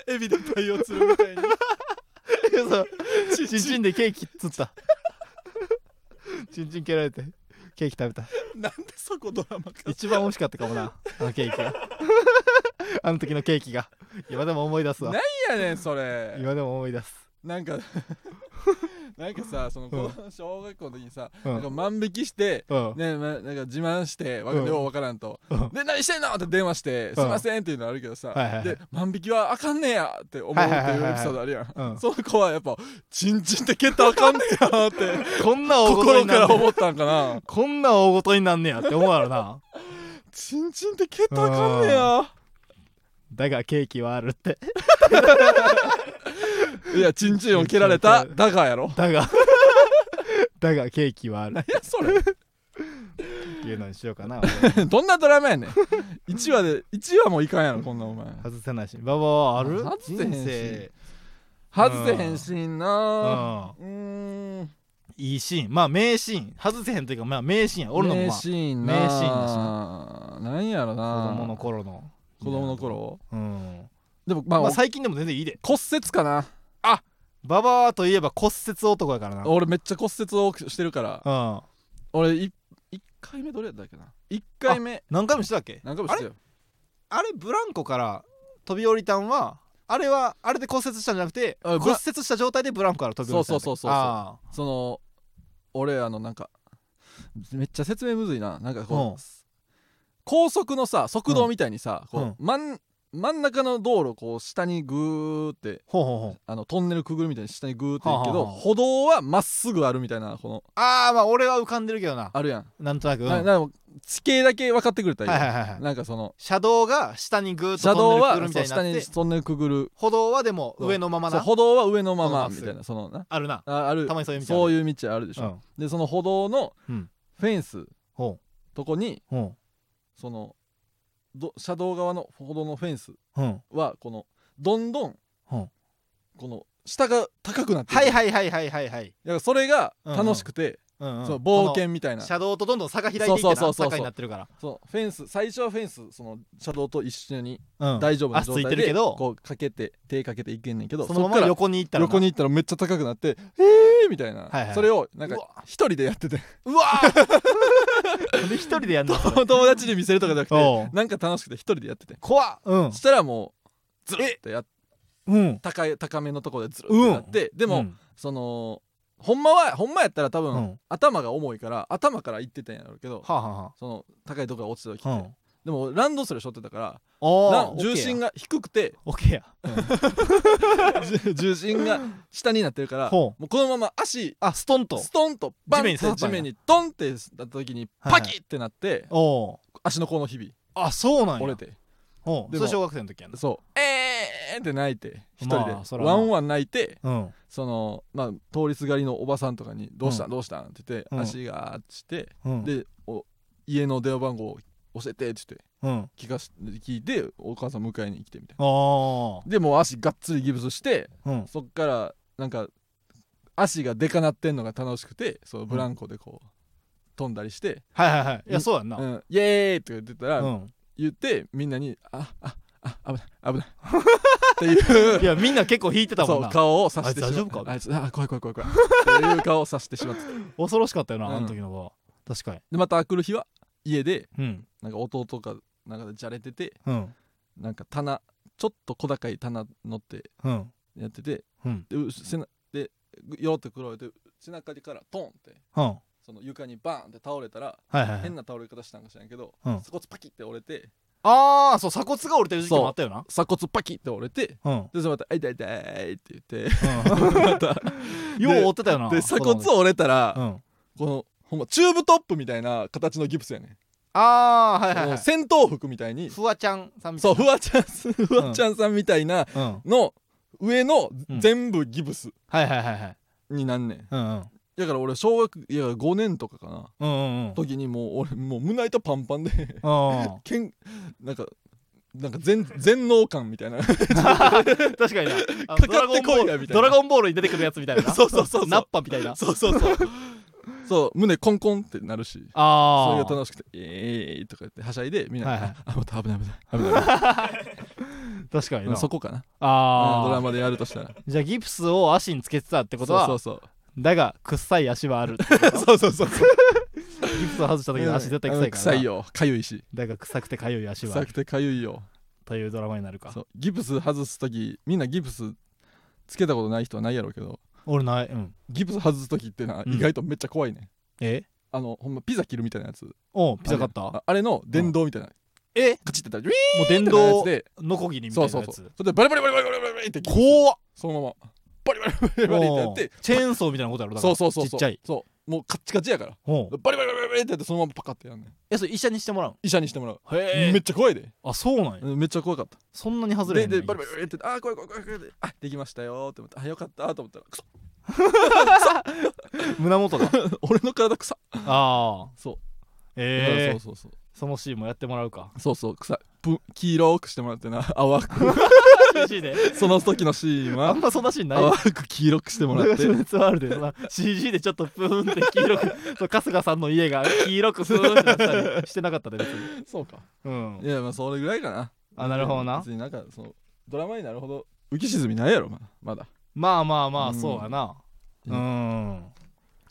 [SPEAKER 2] エビで太陽釣るみたいに。
[SPEAKER 1] そう。チンチンでケーキ釣った。チンチン蹴られてケーキ食べた。
[SPEAKER 2] なんでそこドラマか。
[SPEAKER 1] 一番美味しかったかもなあのケーキが。あの時のケーキが。今でも思い出すわ。
[SPEAKER 2] なんやねんそれ。
[SPEAKER 1] 今でも思い出す。
[SPEAKER 2] なんかなんかさ その 小学校の時にさ、
[SPEAKER 1] うん。
[SPEAKER 2] なんか万引きして
[SPEAKER 1] うん。
[SPEAKER 2] ねま、なんか自慢してわ
[SPEAKER 1] うん。
[SPEAKER 2] ようわからんと、
[SPEAKER 1] うん。
[SPEAKER 2] で何してんの？って電話して、すいませんっていうのあるけどさ、
[SPEAKER 1] はいはいはい。
[SPEAKER 2] で万引きはあかんねやって思うっていうエピソードあるやん、
[SPEAKER 1] うん。
[SPEAKER 2] その子はやっぱチンチンって蹴ったらあかんねやって
[SPEAKER 1] こんな大ごと
[SPEAKER 2] 心
[SPEAKER 1] になんね
[SPEAKER 2] から思ったんかな。
[SPEAKER 1] こんな大ごとになんねやって思うやろな。
[SPEAKER 2] チンチンって蹴ったらあかんねや
[SPEAKER 1] だがケーキはあるって。
[SPEAKER 2] いやチンチンを蹴られただがやろ。
[SPEAKER 1] だが。だがケーキはある。
[SPEAKER 2] 何やそれ。
[SPEAKER 1] っていうのにしようかな。
[SPEAKER 2] どんなドラマやねん。1話で1話もいかんやろこんなお前。
[SPEAKER 1] 外せないし。ババはある？
[SPEAKER 2] 外せへんし。外せへんシーン
[SPEAKER 1] う
[SPEAKER 2] なん。うーん。
[SPEAKER 1] いいシーン。まあ名シーン。外せへんというかまあ名シーンや。俺のもま
[SPEAKER 2] 名
[SPEAKER 1] あ
[SPEAKER 2] シーンな。
[SPEAKER 1] 名シーンだし
[SPEAKER 2] な。んやろ
[SPEAKER 1] 子
[SPEAKER 2] な
[SPEAKER 1] 供の頃の
[SPEAKER 2] 子供の頃
[SPEAKER 1] うん。
[SPEAKER 2] でもまあ、
[SPEAKER 1] まあ最近でも全然いいで。
[SPEAKER 2] 骨折かな。
[SPEAKER 1] ババアといえば骨折男やからな。
[SPEAKER 2] 俺めっちゃ骨折をしてるから。
[SPEAKER 1] うん。
[SPEAKER 2] 俺い1回目どれやったっけな。1回目。
[SPEAKER 1] 何回もしてたっけ？
[SPEAKER 2] 何回もしてよ。
[SPEAKER 1] あれ？ブランコから飛び降りたんはあれはあれで骨折したんじゃなくて骨折した状態でブランコから飛び降りた
[SPEAKER 2] そうそうそうそうその俺あのなんかめっちゃ説明むずいな。なんかこう、
[SPEAKER 1] うん
[SPEAKER 2] 高速のさ速道みたいにさ、こう
[SPEAKER 1] うん。
[SPEAKER 2] 真ん真ん中の道路こう下にグーって
[SPEAKER 1] ほうほうほう。
[SPEAKER 2] あのトンネルくぐるみたいに下にグーっていくけど、
[SPEAKER 1] はあはあはあ。
[SPEAKER 2] 歩道はまっすぐあるみたいなこの
[SPEAKER 1] ああまあ俺は浮かんでるけどな。
[SPEAKER 2] あるやん、
[SPEAKER 1] なんとなく、うん
[SPEAKER 2] なな地形だけ分かってくれたらいい
[SPEAKER 1] はいはいはいはい。
[SPEAKER 2] なんかその
[SPEAKER 1] 車道が下にぐーっと
[SPEAKER 2] 車道は
[SPEAKER 1] トンネルくぐるみたいなって
[SPEAKER 2] にトンネルくぐる。
[SPEAKER 1] 歩道はでも上のままな。
[SPEAKER 2] そう歩道は上のま
[SPEAKER 1] ま
[SPEAKER 2] みたいなそのな。
[SPEAKER 1] あるな。
[SPEAKER 2] あある。
[SPEAKER 1] たまにそういう道ある
[SPEAKER 2] そういう道あるでしょ、
[SPEAKER 1] うん。
[SPEAKER 2] でその歩道の
[SPEAKER 1] うん。
[SPEAKER 2] フェンス
[SPEAKER 1] ほ
[SPEAKER 2] とこに
[SPEAKER 1] う。ほ
[SPEAKER 2] そのど車道側の歩道のフェンスはこのどんどん
[SPEAKER 1] うん。
[SPEAKER 2] この下が高くなってる
[SPEAKER 1] はいはいはいはいはいはい、
[SPEAKER 2] だからそれが楽しくて、
[SPEAKER 1] うんうん。
[SPEAKER 2] その冒険みたいな。
[SPEAKER 1] 車道とどんどん差が開いていってな坂になってるから。
[SPEAKER 2] そう。フェンス最初はフェンスその車道と一緒に
[SPEAKER 1] うん。
[SPEAKER 2] 大丈夫な状態で
[SPEAKER 1] てるけど。
[SPEAKER 2] こうかけて手かけていけんねんけど
[SPEAKER 1] そのまま横に行ったらな。
[SPEAKER 2] 横に行ったらめっちゃ高くなって「えー!」みたいな、
[SPEAKER 1] はいはい
[SPEAKER 2] それをなんか一人でやってて。
[SPEAKER 1] うわ で一人でやんの？
[SPEAKER 2] 友達に見せるとかじゃなくてなんか楽しくて一人でやってて。
[SPEAKER 1] 怖っ。うん。
[SPEAKER 2] そしたらもうずるってやっ
[SPEAKER 1] うん。
[SPEAKER 2] 高い高めのところでずるってなって、でも、
[SPEAKER 1] うん。
[SPEAKER 2] そのほんまはほんまやったら多分、
[SPEAKER 1] うん。
[SPEAKER 2] 頭が重いから頭から行ってたんやろうけど、
[SPEAKER 1] はあ、はあは
[SPEAKER 2] その高いところが落ちた時って、
[SPEAKER 1] あうん、
[SPEAKER 2] でもランドセル背負ってたから重心
[SPEAKER 1] が
[SPEAKER 2] が低くて
[SPEAKER 1] オッケーや、
[SPEAKER 2] 重心が下になってるから
[SPEAKER 1] ほ
[SPEAKER 2] もうこのまま足
[SPEAKER 1] あストンと。
[SPEAKER 2] ストンとバン
[SPEAKER 1] 地面に刺さったんや。
[SPEAKER 2] 地面にドンってなった時に
[SPEAKER 1] はいはい。
[SPEAKER 2] パキッってなって、
[SPEAKER 1] おお
[SPEAKER 2] 足の甲のひび
[SPEAKER 1] あそうなんや。
[SPEAKER 2] 折れて
[SPEAKER 1] それ小学生の時やな。
[SPEAKER 2] そう。えー。って泣いて一人で、
[SPEAKER 1] まあ
[SPEAKER 2] ワンワン泣いて
[SPEAKER 1] うん。
[SPEAKER 2] そのまあ通りすがりのおばさんとかに「どうした
[SPEAKER 1] うん？
[SPEAKER 2] どうしたん?」って言って、
[SPEAKER 1] うん。
[SPEAKER 2] 足がーってして、
[SPEAKER 1] うん。
[SPEAKER 2] でお家の電話番号教えてって言って
[SPEAKER 1] うん。
[SPEAKER 2] 聞かし聞いてお母さん迎えに来てみたい
[SPEAKER 1] ああ
[SPEAKER 2] なでもう足がっつりギブスして
[SPEAKER 1] うん。
[SPEAKER 2] そっからなんか足がでかなってんのが楽しくてそうブランコでこう飛んだりして。
[SPEAKER 1] はいはいはい。いやそうやん「な。
[SPEAKER 2] うん、イエーイ!」とか言ってたら、
[SPEAKER 1] うん
[SPEAKER 2] 言ってみんなに「あああ危ない危ない」っていう
[SPEAKER 1] いやみんな結構引いてたもんな。
[SPEAKER 2] 顔をさしてしま
[SPEAKER 1] あいつ大丈夫か？
[SPEAKER 2] あいつあ怖い怖い怖い怖い。っていう顔をさしてしまって。
[SPEAKER 1] 恐ろしかったよな
[SPEAKER 2] うん。
[SPEAKER 1] あの時の子確かに。
[SPEAKER 2] でまた来る日は家で
[SPEAKER 1] うん。
[SPEAKER 2] なんか弟がなんかじゃれてて
[SPEAKER 1] うん。
[SPEAKER 2] なんか棚ちょっと小高い棚乗って
[SPEAKER 1] うん。
[SPEAKER 2] やってて
[SPEAKER 1] うん。
[SPEAKER 2] でう背なでよってくられて背中からトンって
[SPEAKER 1] うん
[SPEAKER 2] その床にバーンって倒れたら
[SPEAKER 1] はいはいはい。
[SPEAKER 2] 変な倒れ方したんか知らんけど
[SPEAKER 1] うん。
[SPEAKER 2] 鎖骨パキって折れて
[SPEAKER 1] ああそう鎖骨が折れてる時期もあったよな。
[SPEAKER 2] 鎖骨パキって折れて
[SPEAKER 1] うん。
[SPEAKER 2] でそれまた「痛い痛い」って言って
[SPEAKER 1] うん。
[SPEAKER 2] また。
[SPEAKER 1] よう折ってたよな
[SPEAKER 2] で鎖骨折れたら
[SPEAKER 1] うん
[SPEAKER 2] このほんまチューブトップみたいな形のギプスやねん。
[SPEAKER 1] ああはいはいはい。
[SPEAKER 2] もう戦闘服みたいに。
[SPEAKER 1] フワちゃんさんみた
[SPEAKER 2] そ
[SPEAKER 1] いうな
[SPEAKER 2] フワちゃんフワちゃんさんみたいな
[SPEAKER 1] うん。
[SPEAKER 2] の上の
[SPEAKER 1] うん
[SPEAKER 2] 全部ギブス
[SPEAKER 1] はいはいはいはい。
[SPEAKER 2] になんねん。
[SPEAKER 1] うんうん
[SPEAKER 2] だから俺小学いや5年とかかな。
[SPEAKER 1] うんうんうん。
[SPEAKER 2] 時にもう俺もう胸板パンパンで。
[SPEAKER 1] うん
[SPEAKER 2] けんなんかなんか全全能感みたいな。
[SPEAKER 1] 確かにな。
[SPEAKER 2] かかってこいやみたいな。
[SPEAKER 1] ドラゴンボールに出てくるやつみたいな。な
[SPEAKER 2] そうそうそうそう。
[SPEAKER 1] ナッパみたいな。
[SPEAKER 2] そうそうそう。そう胸コンコンってなるし。そ
[SPEAKER 1] ああ
[SPEAKER 2] れが楽しくて「えーい」とか言ってはしゃいでみんな「
[SPEAKER 1] はいはい。
[SPEAKER 2] あ待って危ない危ない。危ない。
[SPEAKER 1] 確かにな。
[SPEAKER 2] そこかな。うん
[SPEAKER 1] ああ
[SPEAKER 2] ドラマでやるとしたら。
[SPEAKER 1] じゃあギプスを足につけてたってことは
[SPEAKER 2] そうそう
[SPEAKER 1] だが臭い足はある。
[SPEAKER 2] そうそうそうそう。
[SPEAKER 1] ギプスを外した時の足絶対臭いからな。
[SPEAKER 2] 臭いよ。かゆいし。
[SPEAKER 1] だが臭くてかゆい足はある。
[SPEAKER 2] 臭くてかゆいよ。
[SPEAKER 1] というドラマになるか。
[SPEAKER 2] そう。ギプス外す時みんなギプスつけたことない人はないやろうけど。
[SPEAKER 1] 俺ない。うん。
[SPEAKER 2] ギプス外す時ってな
[SPEAKER 1] うん。
[SPEAKER 2] 意外とめっちゃ怖いね、
[SPEAKER 1] え？
[SPEAKER 2] あのほんまピザ切るみたいなやつ。
[SPEAKER 1] おうピザ買っ
[SPEAKER 2] あれ
[SPEAKER 1] た
[SPEAKER 2] ああれの電動みたいな、
[SPEAKER 1] え？
[SPEAKER 2] カチッてやったらウィ
[SPEAKER 1] もう電
[SPEAKER 2] ーンってなるや
[SPEAKER 1] 動
[SPEAKER 2] つで。
[SPEAKER 1] ノコギリみた
[SPEAKER 2] そ
[SPEAKER 1] いうなやつ。
[SPEAKER 2] そうそうそれでバリバリバリバリバリバリバリって
[SPEAKER 1] 怖っ
[SPEAKER 2] そのままバリバリバリバリってやって
[SPEAKER 1] チェーンソーみたいなことやろだから
[SPEAKER 2] そうそうそうそう
[SPEAKER 1] ちっちゃい
[SPEAKER 2] そうもうカッチカチやからバリバリバリバリってやってそのままパカってやんねん
[SPEAKER 1] えそれ医者にしてもらう
[SPEAKER 2] 医者にしてもらう、
[SPEAKER 1] へえ
[SPEAKER 2] めっちゃ怖いで、
[SPEAKER 1] あそうなんや
[SPEAKER 2] めっちゃ怖かった
[SPEAKER 1] そんなに外れへんの
[SPEAKER 2] ででバリバリバリってあー怖い怖い怖い怖いあできましたよって思ってあよかったと思ったらくそ
[SPEAKER 1] 胸元が
[SPEAKER 2] 俺の体臭
[SPEAKER 1] ああ
[SPEAKER 2] そう
[SPEAKER 1] ええ
[SPEAKER 2] そうそうそう
[SPEAKER 1] そのシーンもやってもらうか
[SPEAKER 2] そうそう臭い黄色くしてもらってな淡くその時のシーンは
[SPEAKER 1] あんまそんなシーンない
[SPEAKER 2] 淡く黄色くしてもらって
[SPEAKER 1] 俺が情熱はあるでまあ CG でちょっとプーンって黄色くそう春日さんの家が黄色くプーンってなったりしてなかったで別に
[SPEAKER 2] そうか
[SPEAKER 1] うん
[SPEAKER 2] いやまあそれぐらいかな
[SPEAKER 1] あなるほどな
[SPEAKER 2] 別になんかそのドラマになるほど浮き沈みないやろまだまだ
[SPEAKER 1] まあまあまあそうやな
[SPEAKER 2] う
[SPEAKER 1] うん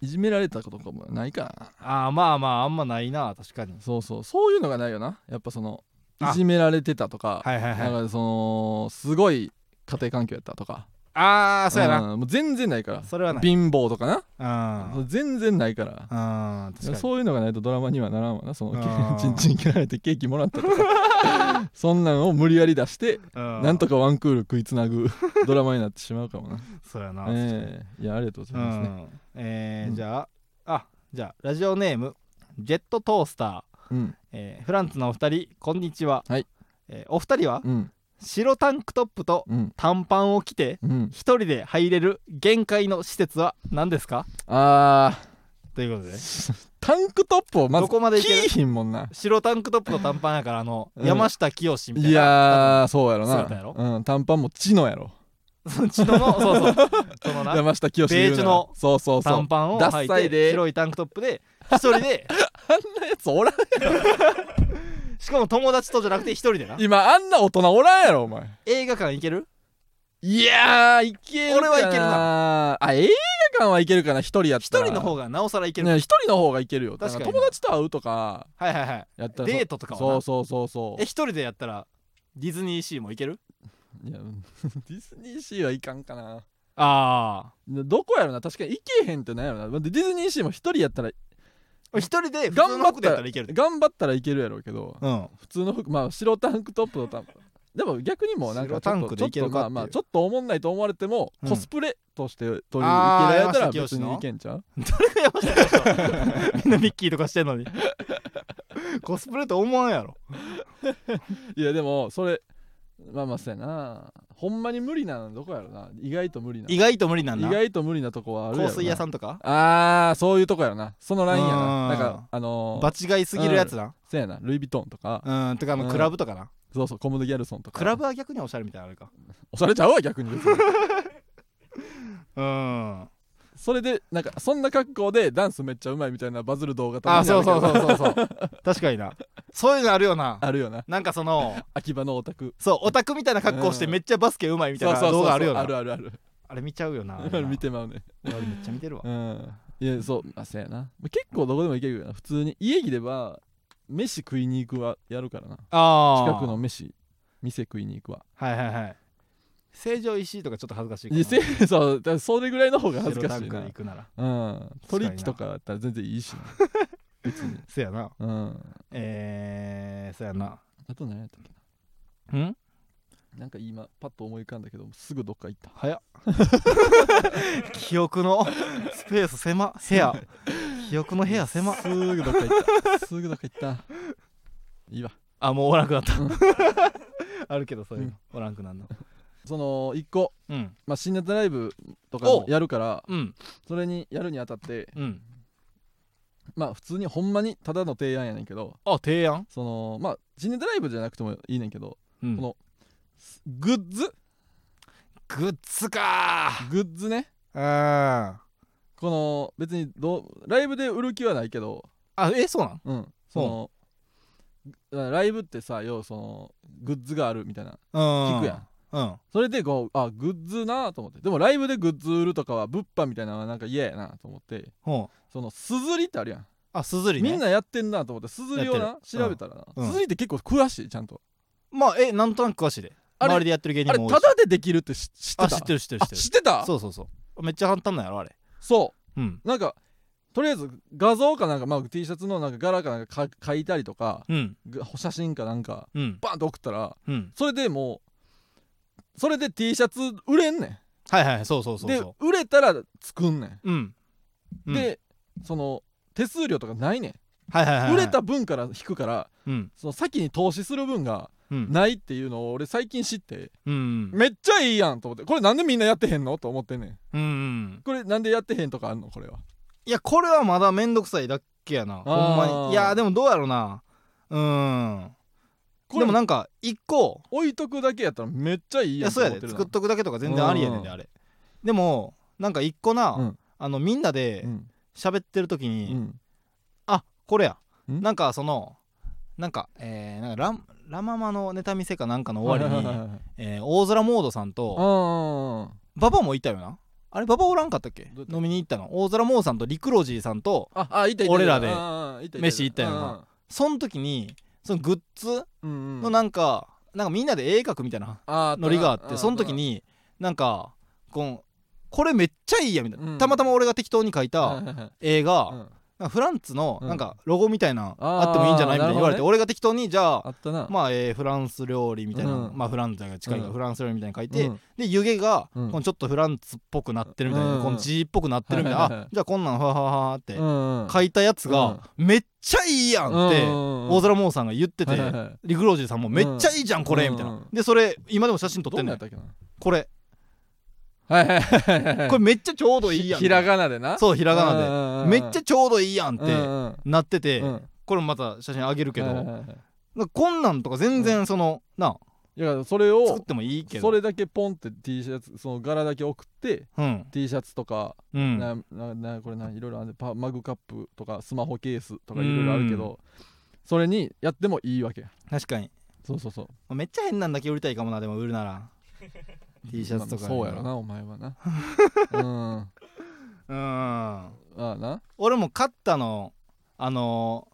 [SPEAKER 2] いじめられたことかもないからな
[SPEAKER 1] あまあまああんまないな確かに
[SPEAKER 2] そうそうそういうのがないよなやっぱそのいじめられてたとか
[SPEAKER 1] はいはいはい。
[SPEAKER 2] なんかそのすごい家庭環境やったとか。
[SPEAKER 1] ああそうやな。
[SPEAKER 2] うんもう全然ないから。
[SPEAKER 1] それはない。
[SPEAKER 2] 貧乏とかな。
[SPEAKER 1] うん。
[SPEAKER 2] 全然ないから。
[SPEAKER 1] うん確かに。
[SPEAKER 2] そういうのがないとドラマにはならんわなそのチンチン切られてケーキもらったとか。そんなんを無理やり出して
[SPEAKER 1] うん。
[SPEAKER 2] なんとかワンクール食いつなぐ ドラマになってしまうかもな。
[SPEAKER 1] そうやな
[SPEAKER 2] ええ。いやありがとうござ
[SPEAKER 1] う
[SPEAKER 2] いますね。
[SPEAKER 1] ん。えー
[SPEAKER 2] うん。
[SPEAKER 1] じゃああじゃあラジオネームジェットトースター
[SPEAKER 2] うん。
[SPEAKER 1] えーフランツのお二人こんにちは、
[SPEAKER 2] はい。
[SPEAKER 1] えーお二人は
[SPEAKER 2] うん。
[SPEAKER 1] 白タンクトップと
[SPEAKER 2] うん。
[SPEAKER 1] 短パンを着て
[SPEAKER 2] うん。
[SPEAKER 1] 一人で入れる限界の施設は何ですか？
[SPEAKER 2] あ
[SPEAKER 1] ということで。
[SPEAKER 2] ータンクトップをまず
[SPEAKER 1] どこまでい
[SPEAKER 2] ひんもんな。
[SPEAKER 1] 白タンクトップと短パンやからあの、
[SPEAKER 2] うん。
[SPEAKER 1] 山下清みたいな。い
[SPEAKER 2] やーそうやろ
[SPEAKER 1] 姿やろ？
[SPEAKER 2] なうん。短パンもチノやろ。
[SPEAKER 1] その血ののそうそう。そのな。
[SPEAKER 2] 山下清
[SPEAKER 1] の
[SPEAKER 2] そうそうそう。
[SPEAKER 1] 短パンを
[SPEAKER 2] ダ
[SPEAKER 1] 履いて白いタンクトップで一人で。
[SPEAKER 2] あんなやつおらん
[SPEAKER 1] しかも友達とじゃなくて一人でな。
[SPEAKER 2] 今あんな大人おらんやろお前。
[SPEAKER 1] 映画館行ける？
[SPEAKER 2] いやーいけるかな。
[SPEAKER 1] 俺はいける
[SPEAKER 2] な。あ映画館はいけるかな一人やったら。
[SPEAKER 1] 一人の方がなおさらいける、
[SPEAKER 2] ね一人の方がいけるよ。
[SPEAKER 1] 確かに
[SPEAKER 2] 友達と会うとか
[SPEAKER 1] はいはいはい。
[SPEAKER 2] やったら
[SPEAKER 1] デートとかはな。
[SPEAKER 2] そうそうそうそう。
[SPEAKER 1] え一人でやったらディズニーシーも行ける？
[SPEAKER 2] いやうん ディズニーシーはいかんかな。
[SPEAKER 1] あ
[SPEAKER 2] どこやろな。確かに行けへんってなんやろな。ディズニーシーも一人やったら
[SPEAKER 1] あ一人で普通
[SPEAKER 2] 頑張
[SPEAKER 1] 服でやった
[SPEAKER 2] たら
[SPEAKER 1] らいける。
[SPEAKER 2] 頑張ったらいけるやろうけど
[SPEAKER 1] うん。
[SPEAKER 2] 普通の服まあ白タンクトップのタンでも逆にもうなんか
[SPEAKER 1] 白タンクでいけるかっていう。
[SPEAKER 2] ちょっとまあまあちょっと思んないと思われても、
[SPEAKER 1] うん。
[SPEAKER 2] コスプレとして取り入れ
[SPEAKER 1] あー
[SPEAKER 2] られたら別にいけんちゃう？
[SPEAKER 1] みんなミッキーとかしてんのに。コスプレと思わんやろ。
[SPEAKER 2] いやでもそれまあまあそうやな。ほんまに無理なのどこやろな。意外と無理な。
[SPEAKER 1] 意外と無理なんだ。
[SPEAKER 2] 意外と無理なとこはあるやろな。
[SPEAKER 1] 香水屋さんとか？
[SPEAKER 2] ああそういうとこやろな。そのラインや
[SPEAKER 1] う
[SPEAKER 2] なん。なんかあのー、
[SPEAKER 1] 場違いすぎるやつな。
[SPEAKER 2] そうやな。ルイ・ヴィトンとか。
[SPEAKER 1] うんてかクラブとかな。
[SPEAKER 2] そうそうコムド・ギャルソンとか。
[SPEAKER 1] クラブは逆におしゃれみたいなのあるか
[SPEAKER 2] 押されちゃうわ逆に。
[SPEAKER 1] うん
[SPEAKER 2] それでなんかそんな格好でダンスめっちゃうまいみたいなバズる動画と
[SPEAKER 1] あそうそう
[SPEAKER 2] う
[SPEAKER 1] そうそうそう。確かにな。そういうのあるよな。
[SPEAKER 2] あるよな。
[SPEAKER 1] なんかその
[SPEAKER 2] 秋葉のオタク。
[SPEAKER 1] そうオタクみたいな格好して
[SPEAKER 2] うん。
[SPEAKER 1] めっちゃバスケうまいみたいな
[SPEAKER 2] そうそうそう
[SPEAKER 1] 動画あるよな。
[SPEAKER 2] あるあるある。
[SPEAKER 1] あれ見ちゃうよな。
[SPEAKER 2] あれ見てまうね。
[SPEAKER 1] 俺めっちゃ見てるわ。
[SPEAKER 2] うん。いやそうあそうやな。結構どこでも行けるよな。普通に。家着では飯食いに行くはやるからな。
[SPEAKER 1] あ
[SPEAKER 2] 近くの飯店食いに行くわ。
[SPEAKER 1] はいはいはい成城石井とかちょっと恥ずかしいか
[SPEAKER 2] いやせ そうだそれぐらいの方が恥ずかしいな。
[SPEAKER 1] で行くなら。
[SPEAKER 2] うん。取引とかだったら全然いいしな。別に。
[SPEAKER 1] せやな。
[SPEAKER 2] うん。
[SPEAKER 1] えーそやな。
[SPEAKER 2] あと何やったっけな。ん？なんか今パッと思い浮かんだけどすぐどっか行った。
[SPEAKER 1] 早っ。記憶のスペース狭部屋。記憶の部屋狭
[SPEAKER 2] すぐどっか行った。すぐどっか行った。いいわ。
[SPEAKER 1] あもうおらんくなった。
[SPEAKER 2] うん。
[SPEAKER 1] あるけどそういうの。おらんくなるの
[SPEAKER 2] その一個、
[SPEAKER 1] うん。
[SPEAKER 2] まあ、新ネタライブとかやるから
[SPEAKER 1] うん。
[SPEAKER 2] それにやるにあたって
[SPEAKER 1] うん。
[SPEAKER 2] まあ普通にほんまにただの提案やねんけど
[SPEAKER 1] あ提案？
[SPEAKER 2] そのまあ新ネタライブじゃなくてもいいねんけど
[SPEAKER 1] うん。
[SPEAKER 2] このグッズ？
[SPEAKER 1] グッズか。
[SPEAKER 2] グッズね。
[SPEAKER 1] ーあ
[SPEAKER 2] この別にどうライブで売る気はないけど
[SPEAKER 1] あえそうなん？
[SPEAKER 2] うん。そのライブってさ要はそのグッズがあるみたいな。
[SPEAKER 1] うん。
[SPEAKER 2] 聞くやん
[SPEAKER 1] うん。
[SPEAKER 2] それでこうあグッズなと思って。でもライブでグッズ売るとかは物販みたいなのはなんか嫌やなと思って。
[SPEAKER 1] ほう。
[SPEAKER 2] そのすずりってあるやん。
[SPEAKER 1] あすずりね。
[SPEAKER 2] みんなやってんなと思ってすずりをな調べたらな。
[SPEAKER 1] うん。
[SPEAKER 2] すずりって結構詳しいちゃんと。
[SPEAKER 1] まあえなんとなく詳しいで。
[SPEAKER 2] あれ
[SPEAKER 1] 周りでやってる芸
[SPEAKER 2] あれ
[SPEAKER 1] 人も多いし。
[SPEAKER 2] タダでできるって知知ってた？
[SPEAKER 1] あ知ってる知ってる知
[SPEAKER 2] あ
[SPEAKER 1] って
[SPEAKER 2] た？
[SPEAKER 1] そうそうそう。めっちゃ簡単なんやろあれ。
[SPEAKER 2] そ
[SPEAKER 1] う。ん。
[SPEAKER 2] うなんかとりあえず画像かなんか、まあ、T シャツのなんか柄かなんかか書いたりとか
[SPEAKER 1] うん。
[SPEAKER 2] が写真かなんか
[SPEAKER 1] うん。
[SPEAKER 2] バンと送ったら
[SPEAKER 1] うん。
[SPEAKER 2] それでもうそれで T シャツ売れんね
[SPEAKER 1] はいはいそうそうんそう。
[SPEAKER 2] で
[SPEAKER 1] そ
[SPEAKER 2] 売れたら作んね
[SPEAKER 1] ううん。
[SPEAKER 2] ん、
[SPEAKER 1] うん。
[SPEAKER 2] でその手数料とかないねん、
[SPEAKER 1] はいはいはいはい。
[SPEAKER 2] 売れた分から引くから
[SPEAKER 1] うん。
[SPEAKER 2] その先に投資する分が
[SPEAKER 1] うん。
[SPEAKER 2] ないっていうのを俺最近知って
[SPEAKER 1] うん
[SPEAKER 2] めっちゃいいやんと思って。これなんでみんなやってへんの？と思ってんねん。
[SPEAKER 1] うんうん
[SPEAKER 2] これなんでやってへんとかあんの？これは。い
[SPEAKER 1] やこれはまだめんどくさいだけやな。ほんま
[SPEAKER 2] あー。
[SPEAKER 1] にいやでもどうやろうな。うん
[SPEAKER 2] これ
[SPEAKER 1] でもなんか一個
[SPEAKER 2] 置いとくだけやったらめっちゃいい
[SPEAKER 1] いやそうやで。作っとくだけとか全然ありやねんで
[SPEAKER 2] うん。
[SPEAKER 1] あれ。でもなんか一個な、
[SPEAKER 2] うん。
[SPEAKER 1] あのみんなで
[SPEAKER 2] うん。
[SPEAKER 1] 喋ってる時
[SPEAKER 2] う
[SPEAKER 1] に、
[SPEAKER 2] ん。
[SPEAKER 1] あこれや。
[SPEAKER 2] ん？
[SPEAKER 1] なんかそのなんかえー、なんかランラママのネタ見せかなんかの終わりに、
[SPEAKER 2] はいはいはいはい
[SPEAKER 1] えー大空モードさんと
[SPEAKER 2] あ
[SPEAKER 1] 馬場もいたよな。あれ馬場おらんかったっけ？
[SPEAKER 2] どうやった
[SPEAKER 1] 飲みに行ったの。大空モードさんとリクロジーさんと
[SPEAKER 2] ああいたいた
[SPEAKER 1] 俺らで
[SPEAKER 2] ああいたいた
[SPEAKER 1] 飯行ったよな。その時にそのグッズのなんか、なんかみんなで絵描くみたいな
[SPEAKER 2] あ
[SPEAKER 1] ノリがあってその時
[SPEAKER 2] に
[SPEAKER 1] になんかこんこれめっちゃいいやみたいな、
[SPEAKER 2] うん。
[SPEAKER 1] たまたま俺が適当に描いた絵が、フランツの
[SPEAKER 2] うん。
[SPEAKER 1] なんかロゴみたいな、
[SPEAKER 2] あ
[SPEAKER 1] ってもいいんじゃないみたいに言われて、俺が適当にじゃあまあ、えーフランス料理みたいな、
[SPEAKER 2] うん。
[SPEAKER 1] まあフランツが近いから
[SPEAKER 2] うん。
[SPEAKER 1] フランス料理みたいに書いて、
[SPEAKER 2] うん。
[SPEAKER 1] で湯気が、
[SPEAKER 2] うん。
[SPEAKER 1] このちょっとフランツっぽくなってるみたいな、
[SPEAKER 2] うん。
[SPEAKER 1] この G っぽくなってるみたいな、
[SPEAKER 2] はいはいはい。
[SPEAKER 1] あじゃあこんなんふわふわふわって書いたやつが、めっちゃいいやんって、大
[SPEAKER 2] 大
[SPEAKER 1] 空モーさんが言ってて、
[SPEAKER 2] はいはいはい。
[SPEAKER 1] リクロージーさんもめっちゃいいじゃんこれ、
[SPEAKER 2] うん
[SPEAKER 1] みたいな、
[SPEAKER 2] うん
[SPEAKER 1] でそれ今でも写真撮ってんのよ。
[SPEAKER 2] どんなんやったっけな？
[SPEAKER 1] これ
[SPEAKER 2] はいはいはいはい
[SPEAKER 1] これめっちゃちょうどいいやん。
[SPEAKER 2] ひらがなでな？
[SPEAKER 1] そうひらがなで。
[SPEAKER 2] な
[SPEAKER 1] めっちゃちょうどいいやんって
[SPEAKER 2] うん
[SPEAKER 1] なってて、
[SPEAKER 2] うん。
[SPEAKER 1] これもまた写真あげるけど、
[SPEAKER 2] はいはいはい
[SPEAKER 1] こんなんとか全然その、ない
[SPEAKER 2] やそれを
[SPEAKER 1] 作ってもいいけど。
[SPEAKER 2] それだけポンって T シャツその柄だけ送って
[SPEAKER 1] うん、
[SPEAKER 2] T シャツとか
[SPEAKER 1] うん、
[SPEAKER 2] なななこれないろいろあるパマグカップとかスマホケースとかいろいろあるけどそれにやってもいいわけ。
[SPEAKER 1] 確かに。
[SPEAKER 2] そうそうそう。
[SPEAKER 1] めっちゃ変なんだけ売りたいかもなでも売るなら T シャツとか
[SPEAKER 2] そうやろなお前はな。うん。
[SPEAKER 1] うん。
[SPEAKER 2] ああな。
[SPEAKER 1] 俺も買ったのあの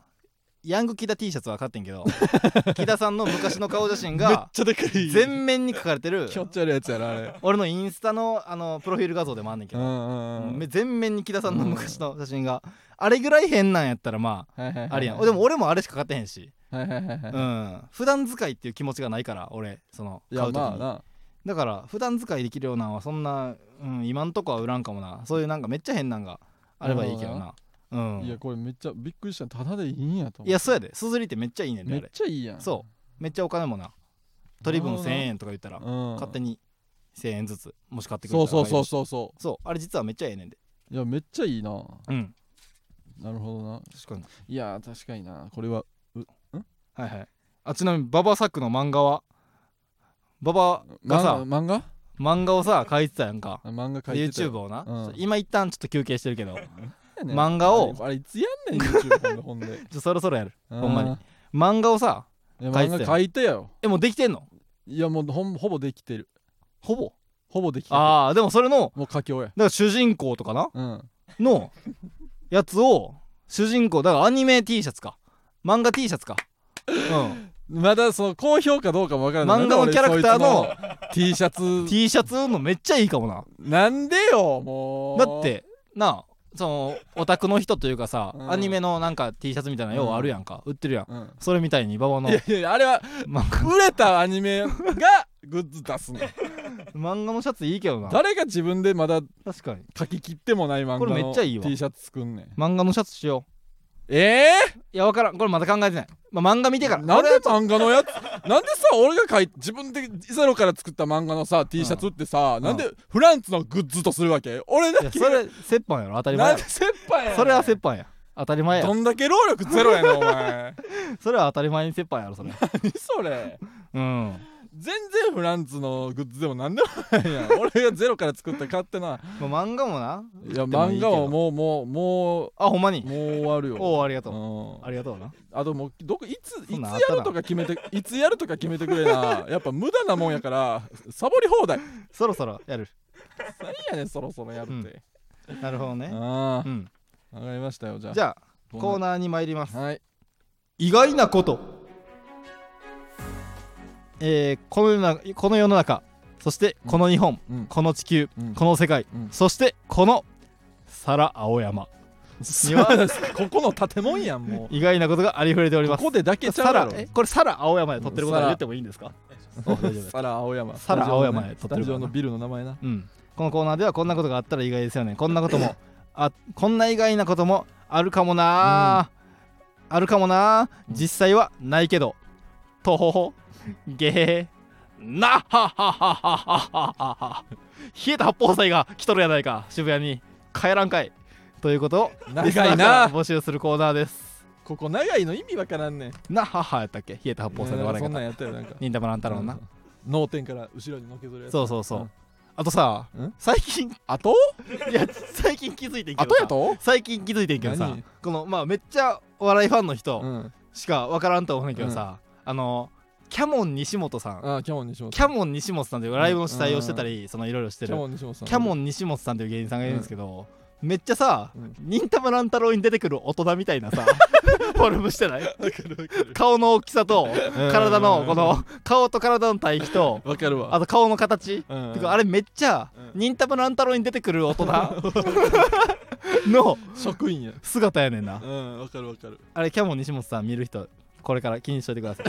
[SPEAKER 1] ヤングキダ T シャツは買ってんけど 木田さんの昔の顔写真
[SPEAKER 2] めっ
[SPEAKER 1] が
[SPEAKER 2] ちゃでかい。
[SPEAKER 1] 全面に書かれてる。
[SPEAKER 2] 気持ち悪いやつやろあれ。
[SPEAKER 1] 俺のインスタのあのプロフィール画像でもあんねんけど、
[SPEAKER 2] うんうん
[SPEAKER 1] 全面に木田さんの昔の写真が、あれぐらい変なんやったらま
[SPEAKER 2] はいはいはいはい。
[SPEAKER 1] あありやん。でも俺もあれしか買ってへんし、
[SPEAKER 2] はい。
[SPEAKER 1] うん。普段使いっていう気持ちがないから俺その
[SPEAKER 2] いや
[SPEAKER 1] 買う時に、
[SPEAKER 2] まあな
[SPEAKER 1] だから普段使いできるようなんはそんな、うん、今んとこは売らんかもな。そういうなんかめっちゃ変なんがあればいいけどな。うん。
[SPEAKER 2] いやこれめっちゃびっくりしたただでいいんやと思
[SPEAKER 1] いやそうやで。硯ってめっちゃいいねんで
[SPEAKER 2] めっちゃいいやん。
[SPEAKER 1] そう。めっちゃお金もな。取り分
[SPEAKER 2] なるほど
[SPEAKER 1] 1000円とか言ったら
[SPEAKER 2] うん。
[SPEAKER 1] 勝手に1000円ずつもし買ってくれたら
[SPEAKER 2] そうそうそうそうそ
[SPEAKER 1] そうあれ実はめっちゃええねんで。
[SPEAKER 2] ういやめっちゃいいな。
[SPEAKER 1] うん。
[SPEAKER 2] なるほどな。
[SPEAKER 1] 確かに。
[SPEAKER 2] いや確かにな。これは
[SPEAKER 1] はいはい。あちなみにババサックの漫画は？ババがさ
[SPEAKER 2] 漫画漫画
[SPEAKER 1] をさ書いてたやんか。
[SPEAKER 2] あ漫画書いてた
[SPEAKER 1] YouTube をな、
[SPEAKER 2] うん。
[SPEAKER 1] 今一旦ちょっと休憩してるけど。漫画を
[SPEAKER 2] あれいつやんねん YouTube ほんでほんで。
[SPEAKER 1] っとそろそろやる。
[SPEAKER 2] ほ
[SPEAKER 1] んまに。漫画をさ書いてたよ
[SPEAKER 2] 漫画書いてよ。
[SPEAKER 1] えもうできてんの？
[SPEAKER 2] いやもうほんほぼできてる。
[SPEAKER 1] ほぼ？
[SPEAKER 2] ほぼできてる。
[SPEAKER 1] ああでもそれの
[SPEAKER 2] もう書き終え。
[SPEAKER 1] だから主人公とかな？
[SPEAKER 2] うん。
[SPEAKER 1] のやつを主人公だからアニメ T シャツか。漫画 T シャツか。うん
[SPEAKER 2] まだその好評かどうかもわからない。
[SPEAKER 1] 漫画のキャラクターの
[SPEAKER 2] T シャツ。
[SPEAKER 1] T シャツのめっちゃいいかもな。
[SPEAKER 2] なんでよもう。
[SPEAKER 1] だってなあそのオタクの人というかさ、
[SPEAKER 2] うん。
[SPEAKER 1] アニメのなんか T シャツみたいなようあるやんか、売ってるやん。
[SPEAKER 2] うん。
[SPEAKER 1] それみたいに馬場の。
[SPEAKER 2] いやいやあれは売れたアニメがグッズ出すの。
[SPEAKER 1] 漫画のシャツいいけどな。
[SPEAKER 2] 誰が自分でまだ
[SPEAKER 1] 確かに。
[SPEAKER 2] 書き切ってもない漫画の
[SPEAKER 1] っちゃいいわ。
[SPEAKER 2] T シャツ作んねん。
[SPEAKER 1] 漫画のシャツしよ
[SPEAKER 2] ええ
[SPEAKER 1] ういや分からん。これまだ考えてない、まあ、漫画見てから。
[SPEAKER 2] なんで
[SPEAKER 1] 俺は
[SPEAKER 2] 漫画のやつ？なんでさ俺が書い自分でゼロから作った漫画のさ T シャツってさ、なんでフランツのグッズとするわけ？俺だけ
[SPEAKER 1] いやそれ折半やろ。当たり前
[SPEAKER 2] なんで先輩やねん。
[SPEAKER 1] それは折半や。当たり前や。
[SPEAKER 2] どんだけ労力ゼロやねんお前。
[SPEAKER 1] それは当たり前に折半やろそれ。
[SPEAKER 2] 何それ？
[SPEAKER 1] うん
[SPEAKER 2] 全然フランツのグッズでもなんでもないやん。俺がゼロから作った勝手な
[SPEAKER 1] まあ漫画もな。い
[SPEAKER 2] や漫画はもうもうもう
[SPEAKER 1] あほんまに？
[SPEAKER 2] もう終わるよ。
[SPEAKER 1] おおありがとう。
[SPEAKER 2] うん。
[SPEAKER 1] ありがとうな。
[SPEAKER 2] あともうどこいついつやるとか決めて いつやるとか決めてくれな。やっぱ無駄なもんやからサボり放題。
[SPEAKER 1] そろそろやる。
[SPEAKER 2] 何やねんそろそろやるって、
[SPEAKER 1] なるほどね。
[SPEAKER 2] あ
[SPEAKER 1] うん。
[SPEAKER 2] あわかりましたよじゃあ。
[SPEAKER 1] じゃあコーナーに参ります。
[SPEAKER 2] はい。
[SPEAKER 1] 意外なことえーこの世の中この世の中そしてこの日本、
[SPEAKER 2] うん。
[SPEAKER 1] この地球、
[SPEAKER 2] うん。
[SPEAKER 1] この世界、
[SPEAKER 2] うん。
[SPEAKER 1] そしてこの皿青山。には
[SPEAKER 2] ここの建物やんも
[SPEAKER 1] 意外なことがありふれており
[SPEAKER 2] う
[SPEAKER 1] ます。
[SPEAKER 2] ここでだけちゃうやろ。
[SPEAKER 1] これ皿青山で撮ってることは言ってもいいんですか？お大丈夫です
[SPEAKER 2] サラ青山。
[SPEAKER 1] サラ青山で撮ってるからな
[SPEAKER 2] スタジオのビルの名前な。
[SPEAKER 1] うん、このコーナーではこんなことがあったら意外ですよね。こんなこともあこんな意外なこともあるかもな、あるかもな実際はないけど。とほほげへなはははははは。は冷えた八宝菜が来とるやないか。渋谷に帰らんかい。ということを
[SPEAKER 2] 長いな。
[SPEAKER 1] ら募集するコーナーです。
[SPEAKER 2] ここ長いの意味わからんねん。
[SPEAKER 1] なははやったっけ？冷えた八宝菜の笑い
[SPEAKER 2] そんなん
[SPEAKER 1] 方
[SPEAKER 2] やったよなんか。
[SPEAKER 1] 忍たま乱太郎のな、
[SPEAKER 2] うん。脳天から後ろにのけぞるやつ。
[SPEAKER 1] そうそうそう、
[SPEAKER 2] ん。
[SPEAKER 1] あとさ
[SPEAKER 2] ん？
[SPEAKER 1] 最近
[SPEAKER 2] あと
[SPEAKER 1] いや最近気づいてんけどさ。
[SPEAKER 2] あとやと？
[SPEAKER 1] 最近気づいてんけどさ。
[SPEAKER 2] 何？
[SPEAKER 1] このまあめっちゃお笑いファンの人
[SPEAKER 2] うん。
[SPEAKER 1] しか分からんと思うねんけどさ、あのキャモン西本さん。
[SPEAKER 2] あキャモン西本
[SPEAKER 1] キャモン西本さんというライブの主催をしてたり、そのいろいろして
[SPEAKER 2] キ
[SPEAKER 1] る
[SPEAKER 2] ャモン西本さん。
[SPEAKER 1] キャモン西本さんという芸人さんがいるんですけど、めっちゃさ
[SPEAKER 2] うん。
[SPEAKER 1] 忍たま乱太郎に出てくる大人みたいなさ フォルムしてない？顔の大きさと体のこの顔と体の対比と
[SPEAKER 2] わかるわ。
[SPEAKER 1] あと顔の形。
[SPEAKER 2] うん。
[SPEAKER 1] あれめっちゃ
[SPEAKER 2] うん。
[SPEAKER 1] 忍たま乱太郎に出てくる大人 の
[SPEAKER 2] 職員や。
[SPEAKER 1] 姿やねんな。
[SPEAKER 2] うんわかるわかる。
[SPEAKER 1] あれキャモン西本さん見る人これから気にしといてください。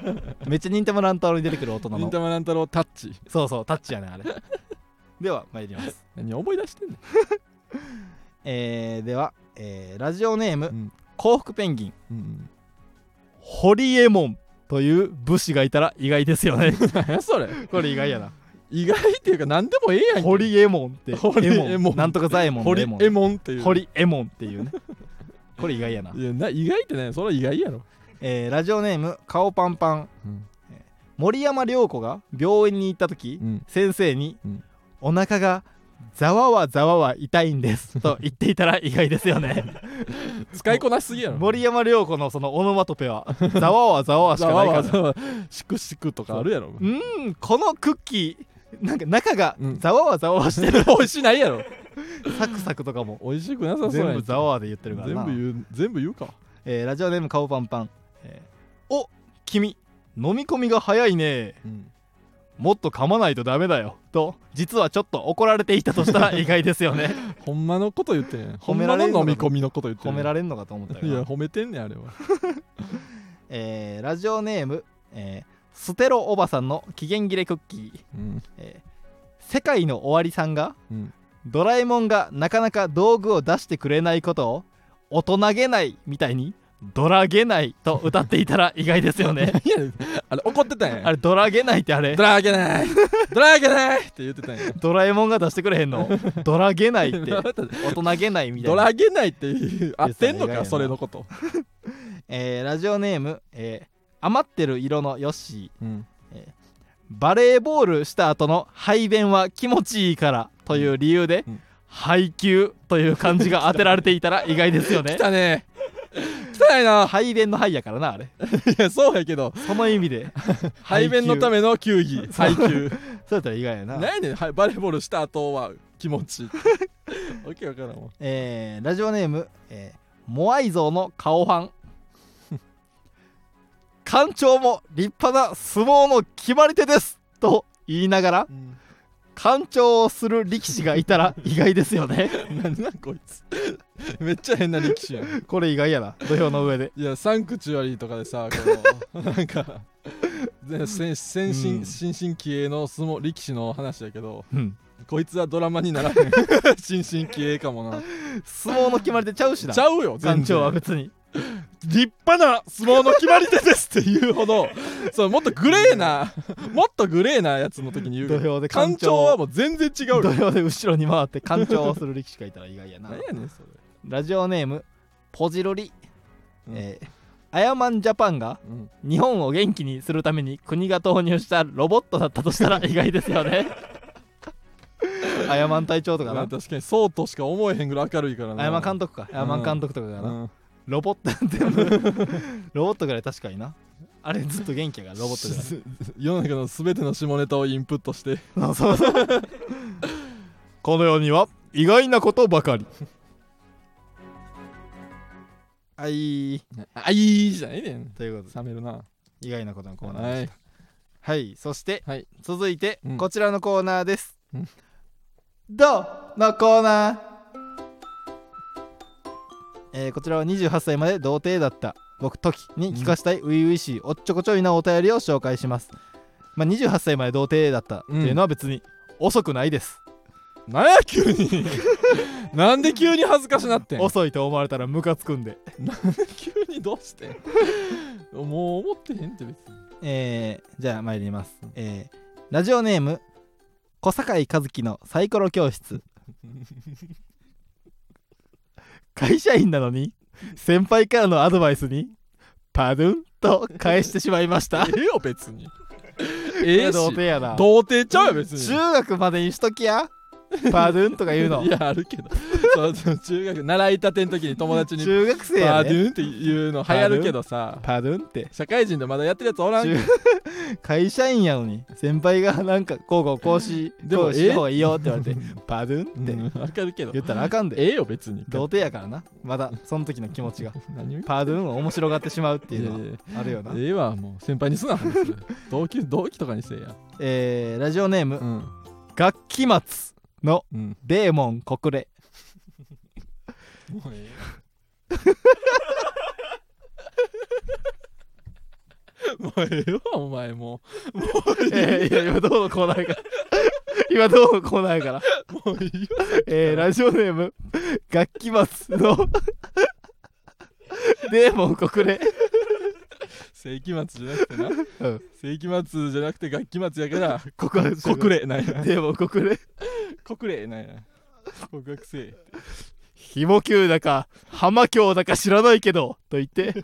[SPEAKER 1] めっちゃ忍たま乱太郎に出てくる大人の。
[SPEAKER 2] 忍たま乱太郎タッチ。
[SPEAKER 1] そうそうタッチやねんあれ。では参ります。
[SPEAKER 2] 何思い出してんねん。
[SPEAKER 1] えー、では、えーラジオネーム、
[SPEAKER 2] うん。
[SPEAKER 1] 幸福ペンギン。
[SPEAKER 2] うん
[SPEAKER 1] ホリエモンという武士がいたら意外ですよね。
[SPEAKER 2] 何やそれ。
[SPEAKER 1] これ意外やな。
[SPEAKER 2] 意外っていうか何でもええやんけ。
[SPEAKER 1] ホリエモンって
[SPEAKER 2] ホリエモン。
[SPEAKER 1] なんとかザエモン
[SPEAKER 2] ホリエモンっていう
[SPEAKER 1] ホリエモンっていうね。これ意外やな。い
[SPEAKER 2] やな意外ってねそれは意外やろ
[SPEAKER 1] えーラジオネーム顔パンパン。
[SPEAKER 2] うん。
[SPEAKER 1] 森山良子が病院に行った時、
[SPEAKER 2] うん。
[SPEAKER 1] 先生に、
[SPEAKER 2] うん。
[SPEAKER 1] お腹がざわわざわわ痛いんですと言っていたら意外ですよね。
[SPEAKER 2] 使いこなしすぎやろ。
[SPEAKER 1] 森山良子のそのオノマトペはざわわざわわしかないから。
[SPEAKER 2] シクシクとかあるやろ。
[SPEAKER 1] うーんこのクッキーなんか中が
[SPEAKER 2] うん。
[SPEAKER 1] ざわわざわわしてる、
[SPEAKER 2] 美味しないやろ。
[SPEAKER 1] サクサクとかも。
[SPEAKER 2] 美味しくなさそう
[SPEAKER 1] 全部ざわわで言ってるからな。
[SPEAKER 2] 全部言う全部言うか。
[SPEAKER 1] えーラジオネーム顔パンパン、えーお君飲み込みが早いね。
[SPEAKER 2] うん
[SPEAKER 1] もっと噛まないとダメだよ。と実はちょっと怒られていたとしたら意外ですよね。
[SPEAKER 2] ほんまのこと言ってん。
[SPEAKER 1] 褒められんのか
[SPEAKER 2] 飲み込みのこと言ってん。れ
[SPEAKER 1] 褒められんのかと思ったけど
[SPEAKER 2] いや褒めてんねんあれは。
[SPEAKER 1] えーラジオネーム、えーステロおばさんの期限切れクッキー、
[SPEAKER 2] うん。
[SPEAKER 1] えー世界の終わりさんが
[SPEAKER 2] うん。
[SPEAKER 1] ドラえもんがなかなか道具を出してくれないことを大人げないみたいにドラげないと歌っていたら意外ですよね。
[SPEAKER 2] あれ怒ってたんや。
[SPEAKER 1] あれドラげないってあれ？
[SPEAKER 2] ドラゲないドラゲないって言ってたんや。
[SPEAKER 1] ドラえもんが出してくれへんの？ドラげないって。大人げないみたいな、
[SPEAKER 2] ドラゲないっていう合ってんのかそれのこと、
[SPEAKER 1] えーラジオネーム、えー余ってる色のヨッシー。
[SPEAKER 2] うん、
[SPEAKER 1] バレーボールした後の排便は気持ちいいからという理由で、
[SPEAKER 2] うん。
[SPEAKER 1] 配球という漢字が当てられていたら意外ですよね。
[SPEAKER 2] 来たね汚いな。
[SPEAKER 1] 排便の排やからなあれ。
[SPEAKER 2] いやそうやけど。
[SPEAKER 1] その意味で。
[SPEAKER 2] 排便のための球技配球。
[SPEAKER 1] そうやったら意外やな。
[SPEAKER 2] 何やねんはいバレーボールした後は気持ち。いいわけわからんわ。
[SPEAKER 1] えーラジオネーム、えーモアイ像の顔ファン。館長も立派な相撲の決まり手です。と言いながら館長をする力士がいたら意外ですよね。
[SPEAKER 2] 何なんこいつ。めっちゃ変な力士やん。
[SPEAKER 1] これ意外やな。土俵の上で。
[SPEAKER 2] いやサンクチュアリーとかでさこの なんかで先先進、
[SPEAKER 1] うん。
[SPEAKER 2] 新進気鋭の相撲力士の話やけど
[SPEAKER 1] うん。
[SPEAKER 2] こいつはドラマにならへん。新進気鋭かもな。
[SPEAKER 1] 相撲の決まり手ちゃうしな。
[SPEAKER 2] ちゃうよ全
[SPEAKER 1] 館長は
[SPEAKER 2] 然
[SPEAKER 1] 別に
[SPEAKER 2] 立派な相撲の決まり手ですっていうほどそうもっとグレーなもっとグレーなやつの時に言う
[SPEAKER 1] 土俵で
[SPEAKER 2] 館
[SPEAKER 1] 館長
[SPEAKER 2] 長はもう全然違う。よ
[SPEAKER 1] 土俵で後ろに回って館長をする力士がいたら意外やな。
[SPEAKER 2] 何やねんそれ、
[SPEAKER 1] ラジオネームポジロリ、
[SPEAKER 2] うん。
[SPEAKER 1] えーアヤマンジャパンが
[SPEAKER 2] うん。
[SPEAKER 1] 日本を元気にするために国が投入したロボットだったとしたら意外ですよね。アヤマン隊長とかな。
[SPEAKER 2] まあ確かにそうとしか思えへんぐらい明るいからな。
[SPEAKER 1] アヤマン監督か。アヤマン監督とかがな、
[SPEAKER 2] うん
[SPEAKER 1] ロボット全部ロボットぐらい確かにな。あれずっと元気やからロボットぐらい。
[SPEAKER 2] 世の中の全ての下ネタをインプットして。
[SPEAKER 1] そうそうそう。この世には意外なことばかり。はい
[SPEAKER 2] あいいじゃないねん。
[SPEAKER 1] ということで。
[SPEAKER 2] 冷めるな。
[SPEAKER 1] 意外なことのコーナー
[SPEAKER 2] はい
[SPEAKER 1] でした。はい、そして、
[SPEAKER 2] はい。
[SPEAKER 1] 続いて、
[SPEAKER 2] うん。
[SPEAKER 1] こちらのコーナーです、
[SPEAKER 2] うん。
[SPEAKER 1] どうのコーナーえーこちらは28歳まで童貞だった。僕時に聞かしたい初々しいおっちょこちょいなお便りを紹介します。まあ28歳まで童貞だった。っていうのは別に遅くないです、
[SPEAKER 2] なんや急に。なんで急に恥ずかしなってん。
[SPEAKER 1] 遅いと思われたらムカつくんで。
[SPEAKER 2] 急にどうしてん。もう思ってへんって別に。
[SPEAKER 1] えーじゃあ参ります、えーラジオネーム小坂井和樹のサイコロ教室 会社員なのに？先輩からのアドバイスに？パドゥンと返してしまいました。
[SPEAKER 2] ええよ別に。ええし
[SPEAKER 1] 童貞やな。
[SPEAKER 2] 童貞ちゃうよ別に。
[SPEAKER 1] 中学までにしときや パドゥンとか言うの？
[SPEAKER 2] いやあるけど。そうそう中学習いたての時に友達に
[SPEAKER 1] 中学生やで
[SPEAKER 2] パーデューンって言うの流行るけどさ。
[SPEAKER 1] パドゥン？って。
[SPEAKER 2] 社会人でまだやってるやつおらん
[SPEAKER 1] 中会社員やのに先輩がなんかこうこうこうし
[SPEAKER 2] でも
[SPEAKER 1] こうした方がいいよって言われてパドゥンって。
[SPEAKER 2] うん。わかるけど。
[SPEAKER 1] 言ったらあかんで。
[SPEAKER 2] ええよ別に。
[SPEAKER 1] 童貞やからな。まだその時の気持ちが。
[SPEAKER 2] 何？を
[SPEAKER 1] パドゥンを面白がってしまうっていうのはあるよな。
[SPEAKER 2] ええわもう先輩にすな同期同期とかにせえや。
[SPEAKER 1] えーラジオネーム
[SPEAKER 2] うん。
[SPEAKER 1] 楽器松の
[SPEAKER 2] うん。
[SPEAKER 1] デーモン国連
[SPEAKER 2] もうええ もうええわお前も。
[SPEAKER 1] えーいや今どうのコーナーやから。今どうのコーナーやから。
[SPEAKER 2] うもういいよ。
[SPEAKER 1] えーラジオネーム楽器松の デーモン国連
[SPEAKER 2] 世紀末じゃなくてな。
[SPEAKER 1] うん。
[SPEAKER 2] 世紀末じゃなくて楽器末やから
[SPEAKER 1] 告白して
[SPEAKER 2] 国令なんや
[SPEAKER 1] デーモン国連
[SPEAKER 2] 国令なんや告白せえ
[SPEAKER 1] ひも球だか浜京だか知らないけどと言って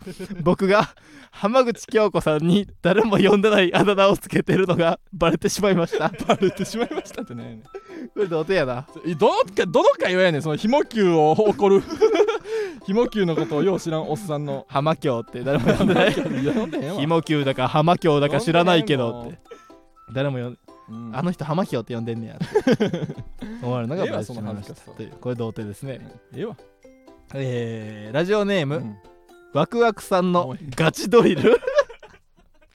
[SPEAKER 1] 僕が浜口京子さんに誰も呼んでないあだ名をつけてるのがバレてしまいました。
[SPEAKER 2] バレてしまいましたってね。
[SPEAKER 1] これ童貞やな。
[SPEAKER 2] どのかどの会話やねん。そのひも球を誇るひも球のことをよう知らんおっさんの。
[SPEAKER 1] 浜京って誰も呼んでない。
[SPEAKER 2] いや飲んでへんわ。
[SPEAKER 1] ひも球だか浜京だか知らないけどって。誰も呼ん
[SPEAKER 2] う。ん
[SPEAKER 1] あの人浜京って呼んでんねやって。思われるのがバレてしまいまし
[SPEAKER 2] その恥ずかしさ
[SPEAKER 1] たというこれ童貞ですね。
[SPEAKER 2] ええわ
[SPEAKER 1] えーラジオネーム、
[SPEAKER 2] うん。
[SPEAKER 1] ワクワクさんのガチドリル。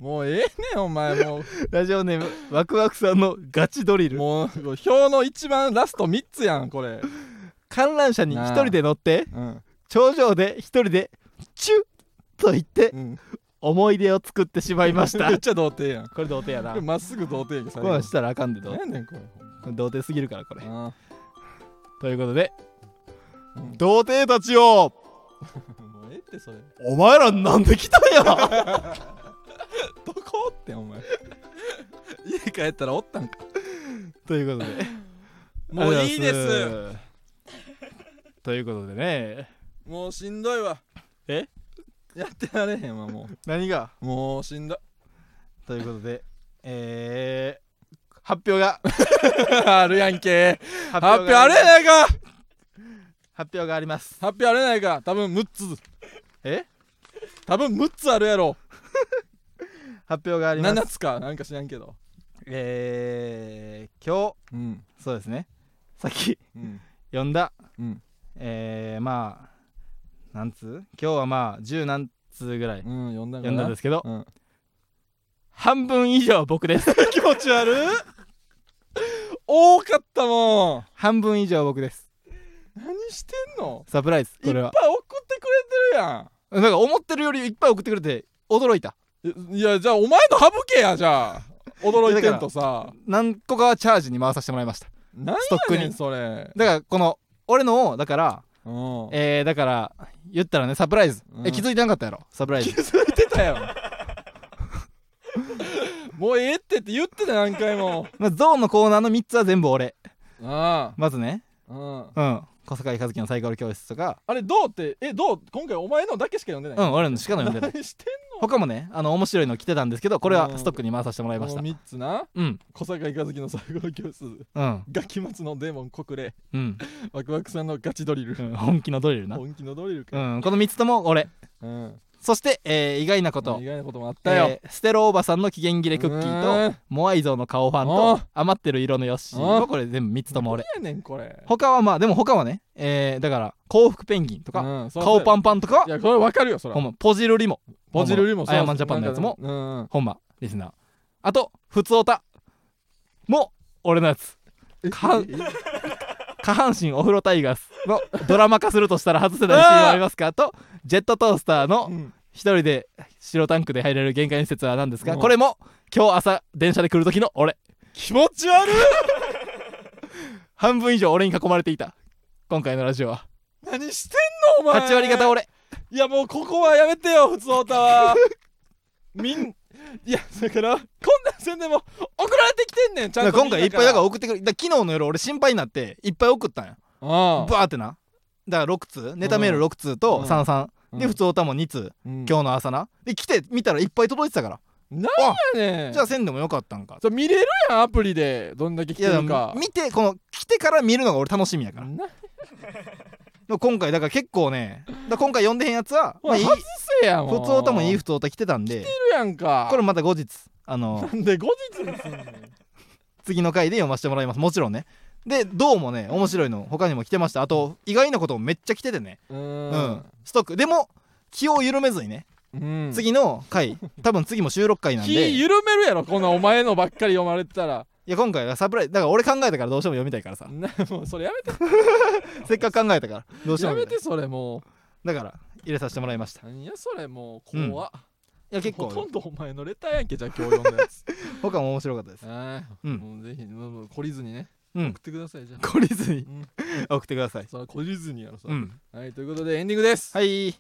[SPEAKER 2] もうええねんお前も
[SPEAKER 1] ラジオネームワクワクさんのガチドリル。
[SPEAKER 2] うもう表の一番ラスト3つやんこれ。
[SPEAKER 1] 観覧車に一人で乗って
[SPEAKER 2] うん
[SPEAKER 1] 頂上で一人でチュッと言って
[SPEAKER 2] うん。
[SPEAKER 1] 思い出を作ってしまいました。
[SPEAKER 2] めっちゃ童貞やん。
[SPEAKER 1] これ童貞やな。
[SPEAKER 2] まっすぐ童貞やんけ
[SPEAKER 1] こうなんしたらあかんでどう
[SPEAKER 2] 何やねんこれ。
[SPEAKER 1] 童貞すぎるからこれ。
[SPEAKER 2] あ
[SPEAKER 1] ということで
[SPEAKER 2] うん。
[SPEAKER 1] 童貞たちよ
[SPEAKER 2] もうええってそれ。
[SPEAKER 1] お前らなんで来たんや？
[SPEAKER 2] どこおってんお前。家帰ったらおったんか。
[SPEAKER 1] ということで。
[SPEAKER 2] もういいです。
[SPEAKER 1] す。ということでね
[SPEAKER 2] もうしんどいわ。
[SPEAKER 1] え？
[SPEAKER 2] やってられへんわも
[SPEAKER 1] 何が？
[SPEAKER 2] うもうしんどい。
[SPEAKER 1] ということでえー、発表が。
[SPEAKER 2] あるやんけ。
[SPEAKER 1] 発
[SPEAKER 2] 発表
[SPEAKER 1] が
[SPEAKER 2] あれやないか。
[SPEAKER 1] 発表があります。
[SPEAKER 2] 発表あれやないか。多分6つ。
[SPEAKER 1] え？
[SPEAKER 2] 多分6つあるやろ。
[SPEAKER 1] 発表があります。
[SPEAKER 2] 7つか。なんか知らんけど。
[SPEAKER 1] えー、今
[SPEAKER 2] うん。
[SPEAKER 1] 日そうですね。さっき
[SPEAKER 2] うん。
[SPEAKER 1] 読んだ。
[SPEAKER 2] うん。
[SPEAKER 1] えー、まあなんつう？今日はまあ十何通ぐらい
[SPEAKER 2] うん読んだか
[SPEAKER 1] 読んだんですけど。
[SPEAKER 2] うん。
[SPEAKER 1] 半分以上僕です。
[SPEAKER 2] 気持ち悪い多かったもん。
[SPEAKER 1] 半分以上僕です。
[SPEAKER 2] 何してんの？
[SPEAKER 1] サプライズ
[SPEAKER 2] いっぱい
[SPEAKER 1] これは
[SPEAKER 2] 送ってくれてるやん。
[SPEAKER 1] なんか思ってるよりいっぱい送ってくれて驚いた。
[SPEAKER 2] いいやじゃあお前の省けやじゃあ。驚いてんとさ。
[SPEAKER 1] 何個かはチャージに回させてもらいました。
[SPEAKER 2] 何
[SPEAKER 1] ストックに。
[SPEAKER 2] やねんそれ。
[SPEAKER 1] だからこの俺のをだから
[SPEAKER 2] うん
[SPEAKER 1] えー、だから言ったらねサプライズ、
[SPEAKER 2] うん。
[SPEAKER 1] え気づいてなかったやろ？サプライ
[SPEAKER 2] 気
[SPEAKER 1] ズ
[SPEAKER 2] づいてたよ。もうええってって言ってた何回も
[SPEAKER 1] まずゾーンのコーナーの3つは全部俺
[SPEAKER 2] あ
[SPEAKER 1] まずね
[SPEAKER 2] あうん
[SPEAKER 1] うん小坂井和樹のサイコロ教室とか。
[SPEAKER 2] あれどうってえどう？今回お前のだけしか読んでない。
[SPEAKER 1] うん俺のしか読んでない。
[SPEAKER 2] 何してん
[SPEAKER 1] 他もねあの面白いの来てたんですけどこれはストックに回させてもらいました。
[SPEAKER 2] のこの3つな。
[SPEAKER 1] うん。
[SPEAKER 2] 小坂井和樹の最後の教室。
[SPEAKER 1] うん。
[SPEAKER 2] ガキ末のデーモン国霊
[SPEAKER 1] うん、
[SPEAKER 2] ワクワクさんのガチドリル。
[SPEAKER 1] うん、本気のドリルな。
[SPEAKER 2] 本気のドリル
[SPEAKER 1] う
[SPEAKER 2] か
[SPEAKER 1] んこの3つとも俺。
[SPEAKER 2] うん
[SPEAKER 1] そして、えー意外なこと。
[SPEAKER 2] 意外なこともあったよ。
[SPEAKER 1] えーステロおばさんの期限切れクッキーとモアイ像の顔ファン
[SPEAKER 2] お
[SPEAKER 1] と余ってる色のヨッシー。
[SPEAKER 2] お
[SPEAKER 1] もこれ全部3つとも俺。
[SPEAKER 2] 何やねんこれ。
[SPEAKER 1] 他はまあでも他はねえーだから幸福ペンギンとか、
[SPEAKER 2] うん
[SPEAKER 1] 顔パンパンとかはい
[SPEAKER 2] やこれわかるよそら
[SPEAKER 1] ほんまポジルリも
[SPEAKER 2] ポジルリも
[SPEAKER 1] アヤマンジャパンのやつも。
[SPEAKER 2] うん
[SPEAKER 1] ほんまリスナー。あとふつおたも俺のやつ。か下半身お風呂タイガースのドラマ化するとしたら外せないシーンはありますか？とジェットトースターの
[SPEAKER 2] うん。
[SPEAKER 1] 一人で白タンクで入れる限界施設は何ですか？
[SPEAKER 2] うん。
[SPEAKER 1] これも今日朝電車で来る時の俺。
[SPEAKER 2] 気持ち悪い。
[SPEAKER 1] 半分以上俺に囲まれていた。今回のラジオは。
[SPEAKER 2] 何してんのお前。
[SPEAKER 1] 8割方俺。
[SPEAKER 2] いやもうここはやめてよ普通オタは。みんいやだからこんなんせんでも送られてきてんねんちゃんと。
[SPEAKER 1] 今回いっぱいだから送ってくるだ昨日の夜俺心配になっていっぱい送ったんやバーってな。だから6通ネタメール6通と
[SPEAKER 2] うん。
[SPEAKER 1] 33
[SPEAKER 2] うん。
[SPEAKER 1] で普通歌も2通。
[SPEAKER 2] うん。
[SPEAKER 1] 今日の朝な。で来て見たらいっぱい届いてたから。
[SPEAKER 2] なんやねん。
[SPEAKER 1] じゃあせんでもよかったんか。
[SPEAKER 2] 見れるやんアプリで。どんだけ来てるか。
[SPEAKER 1] 見てこの来てから見るのが俺楽しみやから今回だから結構ねだ今回読んでへんやつは、まあ、いい。
[SPEAKER 2] 外せやもん。
[SPEAKER 1] 普通歌もいい普通歌来てたんで。
[SPEAKER 2] るやんか。
[SPEAKER 1] これまた後日あの
[SPEAKER 2] なんで後日にすんねん。
[SPEAKER 1] 次の回で読ませてもらいます。もちろんね。でどうもね面白いの他にも来てました。あと意外なこともめっちゃ来ててね。
[SPEAKER 2] う
[SPEAKER 1] うん。ん。ストック。でも気を緩めずにね、
[SPEAKER 2] うん。
[SPEAKER 1] 次の回。多分次も収録回なんで。い
[SPEAKER 2] 気緩めるやろこんなお前のばっかり読まれてたら
[SPEAKER 1] や今回はサプライズだから俺考えたからどうしても読みたいからさ。
[SPEAKER 2] なもうそれやめて。
[SPEAKER 1] せっかく考えたからどうしても
[SPEAKER 2] やめてそれも
[SPEAKER 1] だから入れさせてもらいました。
[SPEAKER 2] う何やそれもう
[SPEAKER 1] うん。いや結
[SPEAKER 2] ほと
[SPEAKER 1] 構
[SPEAKER 2] んどお前のレターやんけじゃあ今日読んだやつ。
[SPEAKER 1] 他も面白かったです。
[SPEAKER 2] ああ
[SPEAKER 1] うん。
[SPEAKER 2] もうぜひもう懲りずにね
[SPEAKER 1] うん。
[SPEAKER 2] 送ってくださいじゃあ。
[SPEAKER 1] 懲りずに
[SPEAKER 2] うん。
[SPEAKER 1] 送ってください。
[SPEAKER 2] それは懲りずにやろさ
[SPEAKER 1] うん。
[SPEAKER 2] はいということでエンディングです。
[SPEAKER 1] はい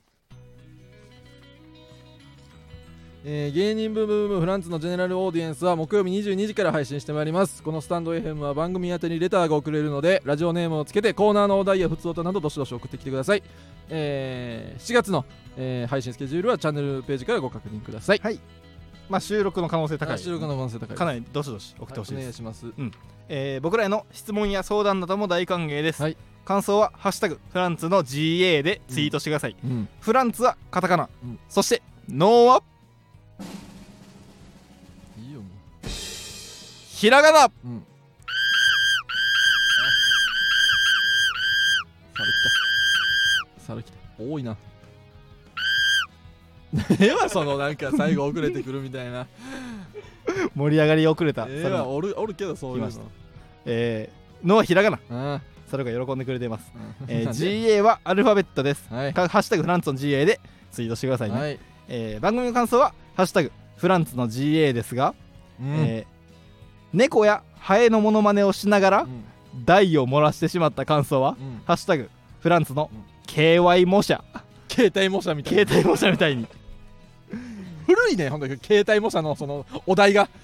[SPEAKER 2] えー芸人ブームブームフランツのジェネラルオーディエンスは木曜日22時から配信してまいります。このスタンド FM は番組宛てにレターが送れるのでラジオネームをつけてコーナーのお題や普通歌などどしどし送ってきてください、えー7月の、えー配信スケジュールはチャンネルページからご確認ください。
[SPEAKER 1] まあ収録の可能性高い。
[SPEAKER 2] 収録の可能性高い。
[SPEAKER 1] かなりどしどし送ってほしいです。
[SPEAKER 2] はお願いします。
[SPEAKER 1] えー僕らへの質問や相談なども大歓迎です、
[SPEAKER 2] はい。
[SPEAKER 1] 感想は「ハッシュタグフランツの GA」でツイートしてください、
[SPEAKER 2] うん。
[SPEAKER 1] フランツはカタカナ、
[SPEAKER 2] うん。
[SPEAKER 1] そしてノーは？ひらがな。
[SPEAKER 2] ううん猿来た。猿来た。多いな。ええわそのなんか最後遅れてくるみたいな。
[SPEAKER 1] 盛り上がり遅れた、
[SPEAKER 2] ええ
[SPEAKER 1] 猿の
[SPEAKER 2] わおるおるけどそういうの。
[SPEAKER 1] えー、ノはひらがな。
[SPEAKER 2] あ
[SPEAKER 1] 猿が喜んでくれています、
[SPEAKER 2] あ
[SPEAKER 1] えー GA はアルファベットです。
[SPEAKER 2] はい。
[SPEAKER 1] かハッシュタグフランツの GA でツイートしてくださいね、
[SPEAKER 2] はい。
[SPEAKER 1] えー番組の感想は「ハッシュタグフランツの GA」ですが、
[SPEAKER 2] うん。
[SPEAKER 1] えー猫やハエのモノマネをしながら
[SPEAKER 2] うん。
[SPEAKER 1] 台を漏らしてしまった感想は？
[SPEAKER 2] うん。
[SPEAKER 1] ハッシュタグフランツの
[SPEAKER 2] うん。
[SPEAKER 1] KY 模写
[SPEAKER 2] 携帯模写みたい。な
[SPEAKER 1] 携帯模写みたいに。
[SPEAKER 2] 古いねほんと携帯模写のそのお題が。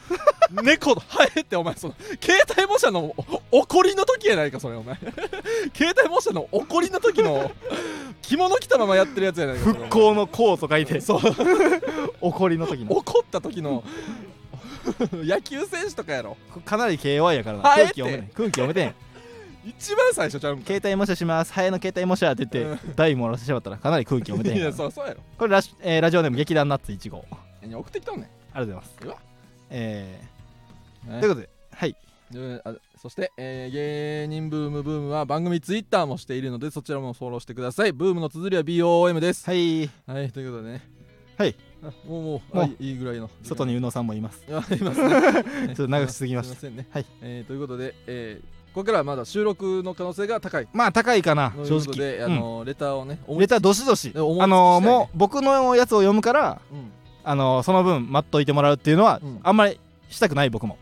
[SPEAKER 2] 猫のハエってお前その携帯模写のお怒りの時やないかそれお前。携帯模写の怒りの時の着物着たままやってるやつやないか
[SPEAKER 1] 復興の功と書いて。
[SPEAKER 2] そう。
[SPEAKER 1] 怒りの時の。
[SPEAKER 2] 怒った時の 野球選手とかやろ。
[SPEAKER 1] かなり KY やからな。空気読めねん空気読めてん。
[SPEAKER 2] 一番最初ちゃうんか
[SPEAKER 1] 携帯模写します。ハエの携帯模写って言って台漏らしてしまったらかなり空気読めてん
[SPEAKER 2] いやそうそうやろ。
[SPEAKER 1] これラ,、えーラジオネーム劇団ナッツ1号
[SPEAKER 2] 送ってきたんねん。
[SPEAKER 1] りがとうございます。
[SPEAKER 2] うわ。
[SPEAKER 1] えー
[SPEAKER 2] ね。
[SPEAKER 1] ということではい。
[SPEAKER 2] であそして、えー芸人ブームブームは番組ツイッターもしているのでそちらもフォローしてください。ブームの綴りは BOM です。
[SPEAKER 1] はい。
[SPEAKER 2] はいということでね。
[SPEAKER 1] はい。
[SPEAKER 2] あ もうもう
[SPEAKER 1] もう
[SPEAKER 2] はいいいぐらいの。
[SPEAKER 1] 外に宇野さんもいます。
[SPEAKER 2] あいますね。ちょ
[SPEAKER 1] っと長くしすぎました。
[SPEAKER 2] すいませんね。
[SPEAKER 1] はい。
[SPEAKER 2] えーということで、えーここからはまだ収録の可能性が高い。
[SPEAKER 1] まあ高いかな正
[SPEAKER 2] ことで、
[SPEAKER 1] 直。
[SPEAKER 2] あのレターをね
[SPEAKER 1] うんレターどしどし。あの
[SPEAKER 2] 次第ね
[SPEAKER 1] もう僕のやつを読むから
[SPEAKER 2] うん。
[SPEAKER 1] あのその分待っといてもらうっていうのは、
[SPEAKER 2] うん。
[SPEAKER 1] あんまりしたくない僕も。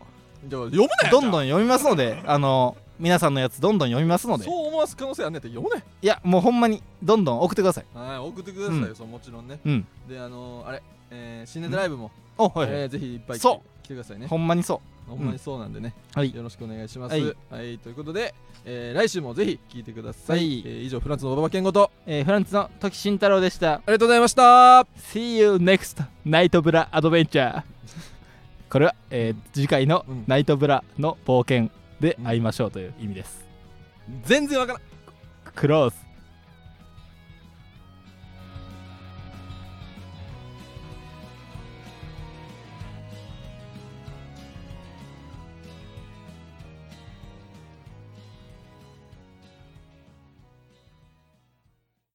[SPEAKER 2] じゃあ読むなよ
[SPEAKER 1] どんどん読みますのであの皆さんのやつどんどん読みますので。
[SPEAKER 2] そう思わす可能性あんねんって読むね。
[SPEAKER 1] いやもうほんまにどんどん送ってください。
[SPEAKER 2] はい送ってくださいよ、
[SPEAKER 1] うん。
[SPEAKER 2] そうもちろんね。
[SPEAKER 1] うん。
[SPEAKER 2] であのーあれ、えー、新ネタライブも、
[SPEAKER 1] おはい、はい。
[SPEAKER 2] えーぜひいっぱい来て
[SPEAKER 1] そ
[SPEAKER 2] 来てくださいね。
[SPEAKER 1] ほんまにそ
[SPEAKER 2] ほんまにそうなんでね、
[SPEAKER 1] はい。
[SPEAKER 2] よろしくお願いします。
[SPEAKER 1] は
[SPEAKER 2] はいい、ということで、えー来週もぜひ聞いてください。
[SPEAKER 1] はい。
[SPEAKER 2] えー以上、フランスの馬場健吾と、
[SPEAKER 1] う、えーフランスの時慎太郎でした。
[SPEAKER 2] ありがとうございました。
[SPEAKER 1] See you next ナイトブラアドベンチャーこれは、えー次回の
[SPEAKER 2] うん。
[SPEAKER 1] ナイトブラの冒険で会いましょうという意味です、
[SPEAKER 2] 全然わからん。
[SPEAKER 1] クローズ